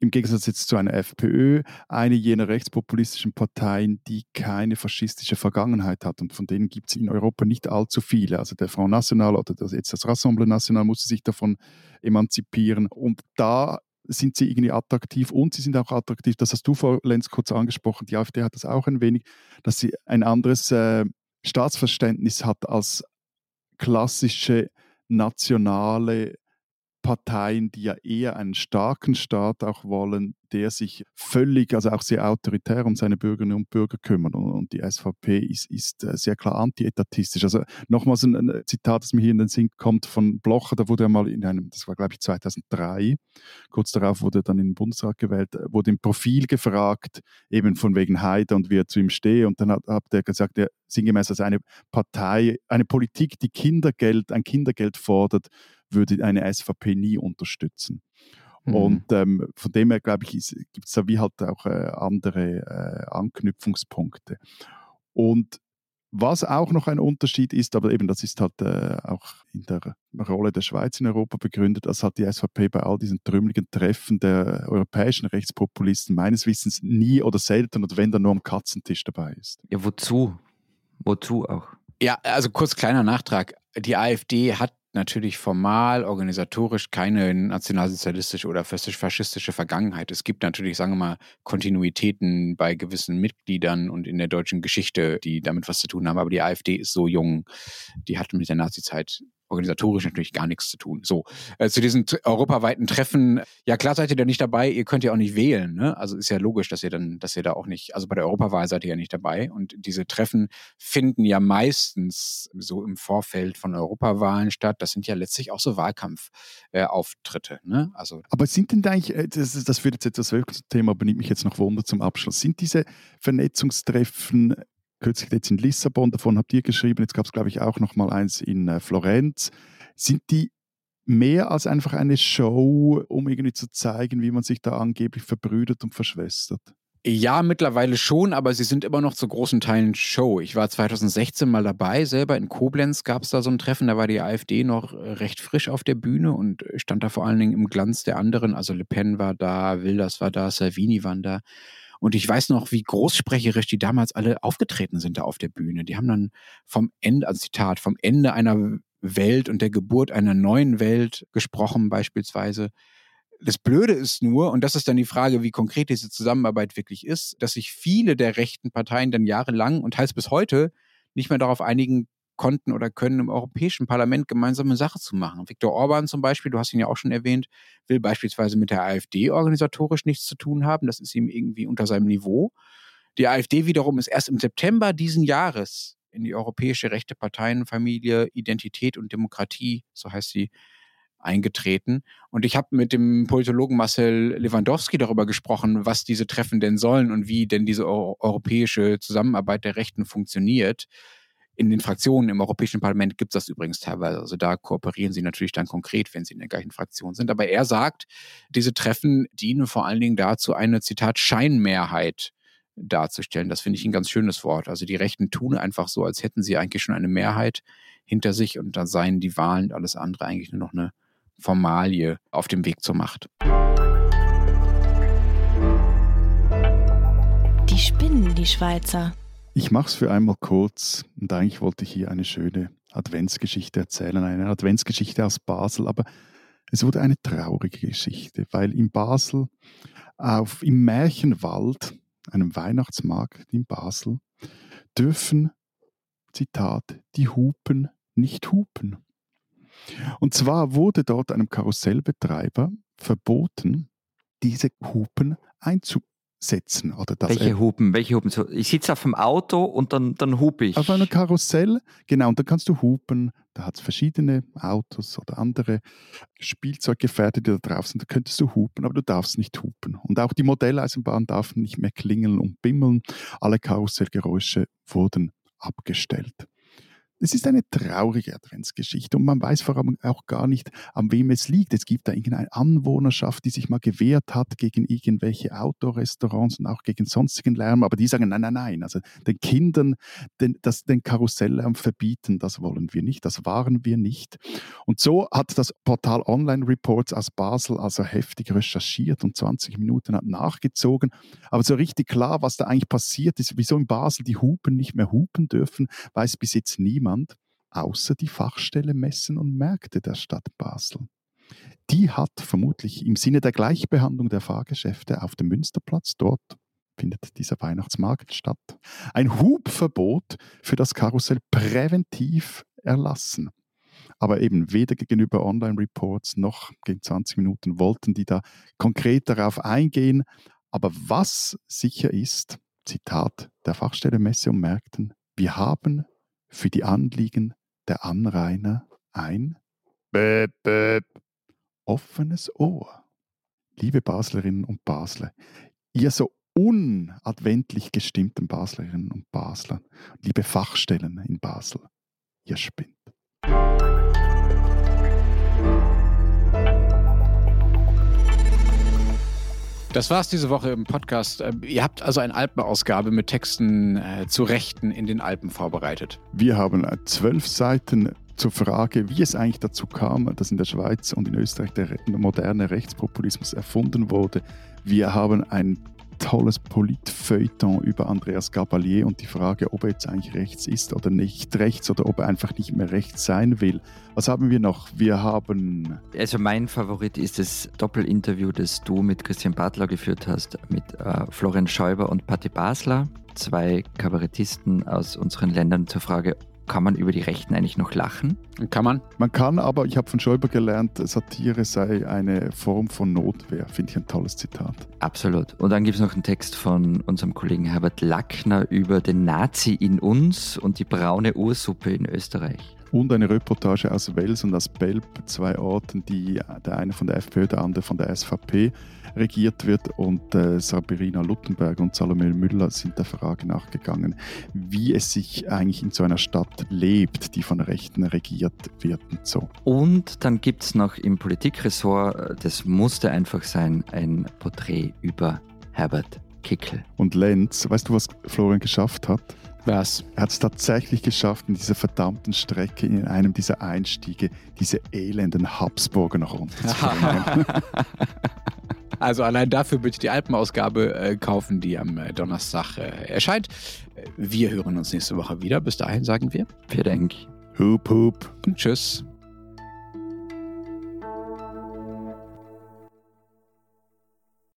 im Gegensatz jetzt zu einer FPÖ, eine jener rechtspopulistischen Parteien, die keine faschistische Vergangenheit hat. Und von denen gibt es in Europa nicht allzu viele. Also der Front National oder das, jetzt das Rassemblement National musste sich davon emanzipieren. Und da sind sie irgendwie attraktiv und sie sind auch attraktiv, das hast du vor Lenz kurz angesprochen, die AfD hat das auch ein wenig, dass sie ein anderes äh, Staatsverständnis hat als klassische nationale Parteien, die ja eher einen starken Staat auch wollen, der sich völlig, also auch sehr autoritär um seine Bürgerinnen und Bürger kümmert. Und die SVP ist, ist äh, sehr klar antietatistisch. Also nochmals ein, ein, Zitat, das mir hier in den Sinn kommt von Blocher, da wurde er mal in einem, das war glaube ich 2003, kurz darauf wurde er dann in den Bundesrat gewählt, äh, wurde im Profil gefragt, eben von wegen Haider und wie er zu ihm stehe. Und dann hat, hat er gesagt, er sinngemäß als eine Partei, eine Politik, die Kindergeld, ein Kindergeld fordert, würde eine SVP nie unterstützen. Mhm. Und ähm, von dem her, glaube ich, gibt es da wie halt auch äh, andere äh, Anknüpfungspunkte. Und was auch noch ein Unterschied ist, aber eben das ist halt äh, auch in der Rolle der Schweiz in Europa begründet, dass hat die SVP bei all diesen trümmeligen Treffen der europäischen Rechtspopulisten meines Wissens nie oder selten oder wenn dann nur am Katzentisch dabei ist. Ja, wozu? Wozu auch? Ja, also kurz kleiner Nachtrag. Die AfD hat natürlich formal, organisatorisch keine nationalsozialistische oder faschistische Vergangenheit. Es gibt natürlich, sagen wir mal, Kontinuitäten bei gewissen Mitgliedern und in der deutschen Geschichte, die damit was zu tun haben. Aber die AfD ist so jung, die hat mit der Nazizeit organisatorisch natürlich gar nichts zu tun. So, äh, zu diesen europaweiten Treffen, ja klar seid ihr da nicht dabei, ihr könnt ja auch nicht wählen, ne? Also ist ja logisch, dass ihr dann, dass ihr da auch nicht, also bei der Europawahl seid ihr ja nicht dabei. Und diese Treffen finden ja meistens so im Vorfeld von Europawahlen statt. Das sind ja letztlich auch so Wahlkampfauftritte, äh, ne? Also. Aber sind denn eigentlich, äh, das, das wird jetzt etwas Thema, aber nimmt mich jetzt noch Wunder zum Abschluss. Sind diese Vernetzungstreffen kürzlich jetzt in Lissabon, davon habt ihr geschrieben, jetzt gab es, glaube ich, auch noch mal eins in äh, Florenz. Sind die mehr als einfach eine Show, um irgendwie zu zeigen, wie man sich da angeblich verbrüdert und verschwestert? Ja, mittlerweile schon, aber sie sind immer noch zu großen Teilen Show. Ich war 2016 mal dabei, selber in Koblenz gab es da so ein Treffen, da war die AfD noch äh, recht frisch auf der Bühne und stand da vor allen Dingen im Glanz der anderen. Also Le Pen war da, Wilders war da, Salvini waren da. Und ich weiß noch, wie großsprecherisch die damals alle aufgetreten sind da auf der Bühne. Die haben dann vom Ende, also Zitat, vom Ende einer Welt und der Geburt einer neuen Welt gesprochen beispielsweise. Das Blöde ist nur, und das ist dann die Frage, wie konkret diese Zusammenarbeit wirklich ist, dass sich viele der rechten Parteien dann jahrelang und heißt bis heute nicht mehr darauf einigen konnten oder können im Europäischen Parlament gemeinsame Sache zu machen. Viktor Orban zum Beispiel, du hast ihn ja auch schon erwähnt, will beispielsweise mit der AfD organisatorisch nichts zu tun haben. Das ist ihm irgendwie unter seinem Niveau. Die AfD wiederum ist erst im September diesen Jahres in die europäische rechte Parteienfamilie Identität und Demokratie, so heißt sie, eingetreten. Und ich habe mit dem Politologen Marcel Lewandowski darüber gesprochen, was diese Treffen denn sollen und wie denn diese europäische Zusammenarbeit der Rechten funktioniert. In den Fraktionen im Europäischen Parlament gibt es das übrigens teilweise. Also da kooperieren sie natürlich dann konkret, wenn sie in der gleichen Fraktion sind. Aber er sagt, diese Treffen dienen vor allen Dingen dazu, eine Zitat Scheinmehrheit darzustellen. Das finde ich ein ganz schönes Wort. Also die Rechten tun einfach so, als hätten sie eigentlich schon eine Mehrheit hinter sich und dann seien die Wahlen und alles andere eigentlich nur noch eine Formalie auf dem Weg zur Macht. Die spinnen, die Schweizer. Ich mache es für einmal kurz und eigentlich wollte ich hier eine schöne Adventsgeschichte erzählen, eine Adventsgeschichte aus Basel, aber es wurde eine traurige Geschichte, weil in Basel auf, im Märchenwald, einem Weihnachtsmarkt in Basel, dürfen, Zitat, die Hupen nicht hupen. Und zwar wurde dort einem Karussellbetreiber verboten, diese Hupen einzubauen setzen. Oder das welche Hupen? Welche Hupen? So, ich sitze auf dem Auto und dann, dann hupe ich. Auf einem Karussell, genau, und dann kannst du hupen. Da hat es verschiedene Autos oder andere Spielzeuggefährte, die da drauf sind. Da könntest du hupen, aber du darfst nicht hupen. Und auch die Modelleisenbahn darf nicht mehr klingeln und bimmeln. Alle Karussellgeräusche wurden abgestellt. Es ist eine traurige Adventsgeschichte und man weiß vor allem auch gar nicht, an wem es liegt. Es gibt da irgendeine Anwohnerschaft, die sich mal gewehrt hat gegen irgendwelche Outdoor-Restaurants und auch gegen sonstigen Lärm, aber die sagen, nein, nein, nein, also den Kindern den, das, den Karusselllärm verbieten, das wollen wir nicht, das waren wir nicht. Und so hat das Portal Online Reports aus Basel also heftig recherchiert und 20 Minuten hat nachgezogen, aber so richtig klar, was da eigentlich passiert ist, wieso in Basel die Hupen nicht mehr hupen dürfen, weiß bis jetzt niemand, außer die Fachstelle Messen und Märkte der Stadt Basel. Die hat vermutlich im Sinne der Gleichbehandlung der Fahrgeschäfte auf dem Münsterplatz, dort findet dieser Weihnachtsmarkt statt, ein Hubverbot für das Karussell präventiv erlassen. Aber eben weder gegenüber Online-Reports noch gegen 20 Minuten wollten die da konkret darauf eingehen. Aber was sicher ist, Zitat der Fachstelle Messe und Märkten, wir haben für die Anliegen der Anrainer ein böp, böp, offenes Ohr. Liebe Baslerinnen und Basler, ihr so unadventlich gestimmten Baslerinnen und Basler, liebe Fachstellen in Basel, ihr spinnt. Das war's diese Woche im Podcast. Ähm, ihr habt also eine Alpenausgabe mit Texten äh, zu Rechten in den Alpen vorbereitet. Wir haben äh, zwölf Seiten zur Frage, wie es eigentlich dazu kam, dass in der Schweiz und in Österreich der moderne Rechtspopulismus erfunden wurde. Wir haben ein tolles Politfeuilleton über Andreas Gabalier und die Frage, ob er jetzt eigentlich rechts ist oder nicht rechts oder ob er einfach nicht mehr rechts sein will. Was haben wir noch? Wir haben. Also, mein Favorit ist das Doppelinterview, das du mit Christian Bartler geführt hast, mit äh, Florian Schäuber und Patti Basler, zwei Kabarettisten aus unseren Ländern, zur Frage, kann man über die Rechten eigentlich noch lachen? Kann man? Man kann, aber ich habe von Schäuber gelernt, Satire sei eine Form von Notwehr. Finde ich ein tolles Zitat. Absolut. Und dann gibt es noch einen Text von unserem Kollegen Herbert Lackner über den Nazi in uns und die braune Ursuppe in Österreich. Und eine Reportage aus Wels und aus Belp, zwei Orten, die der eine von der FPÖ, der andere von der SVP regiert wird. Und äh, Sabrina Luttenberg und Salome Müller sind der Frage nachgegangen, wie es sich eigentlich in so einer Stadt lebt, die von Rechten regiert wird und so. Und dann gibt es noch im Politikressort, äh, das musste einfach sein, ein Porträt über Herbert Kickel. Und Lenz, weißt du, was Florian geschafft hat? Was? Er hat es tatsächlich geschafft, in dieser verdammten Strecke, in einem dieser Einstiege, diese elenden Habsburger noch runterzubringen. also allein dafür ich die Alpenausgabe äh, kaufen, die am äh, Donnerstag äh, erscheint. Wir hören uns nächste Woche wieder. Bis dahin sagen wir. Vielen Dank. Hup, hup. Und tschüss.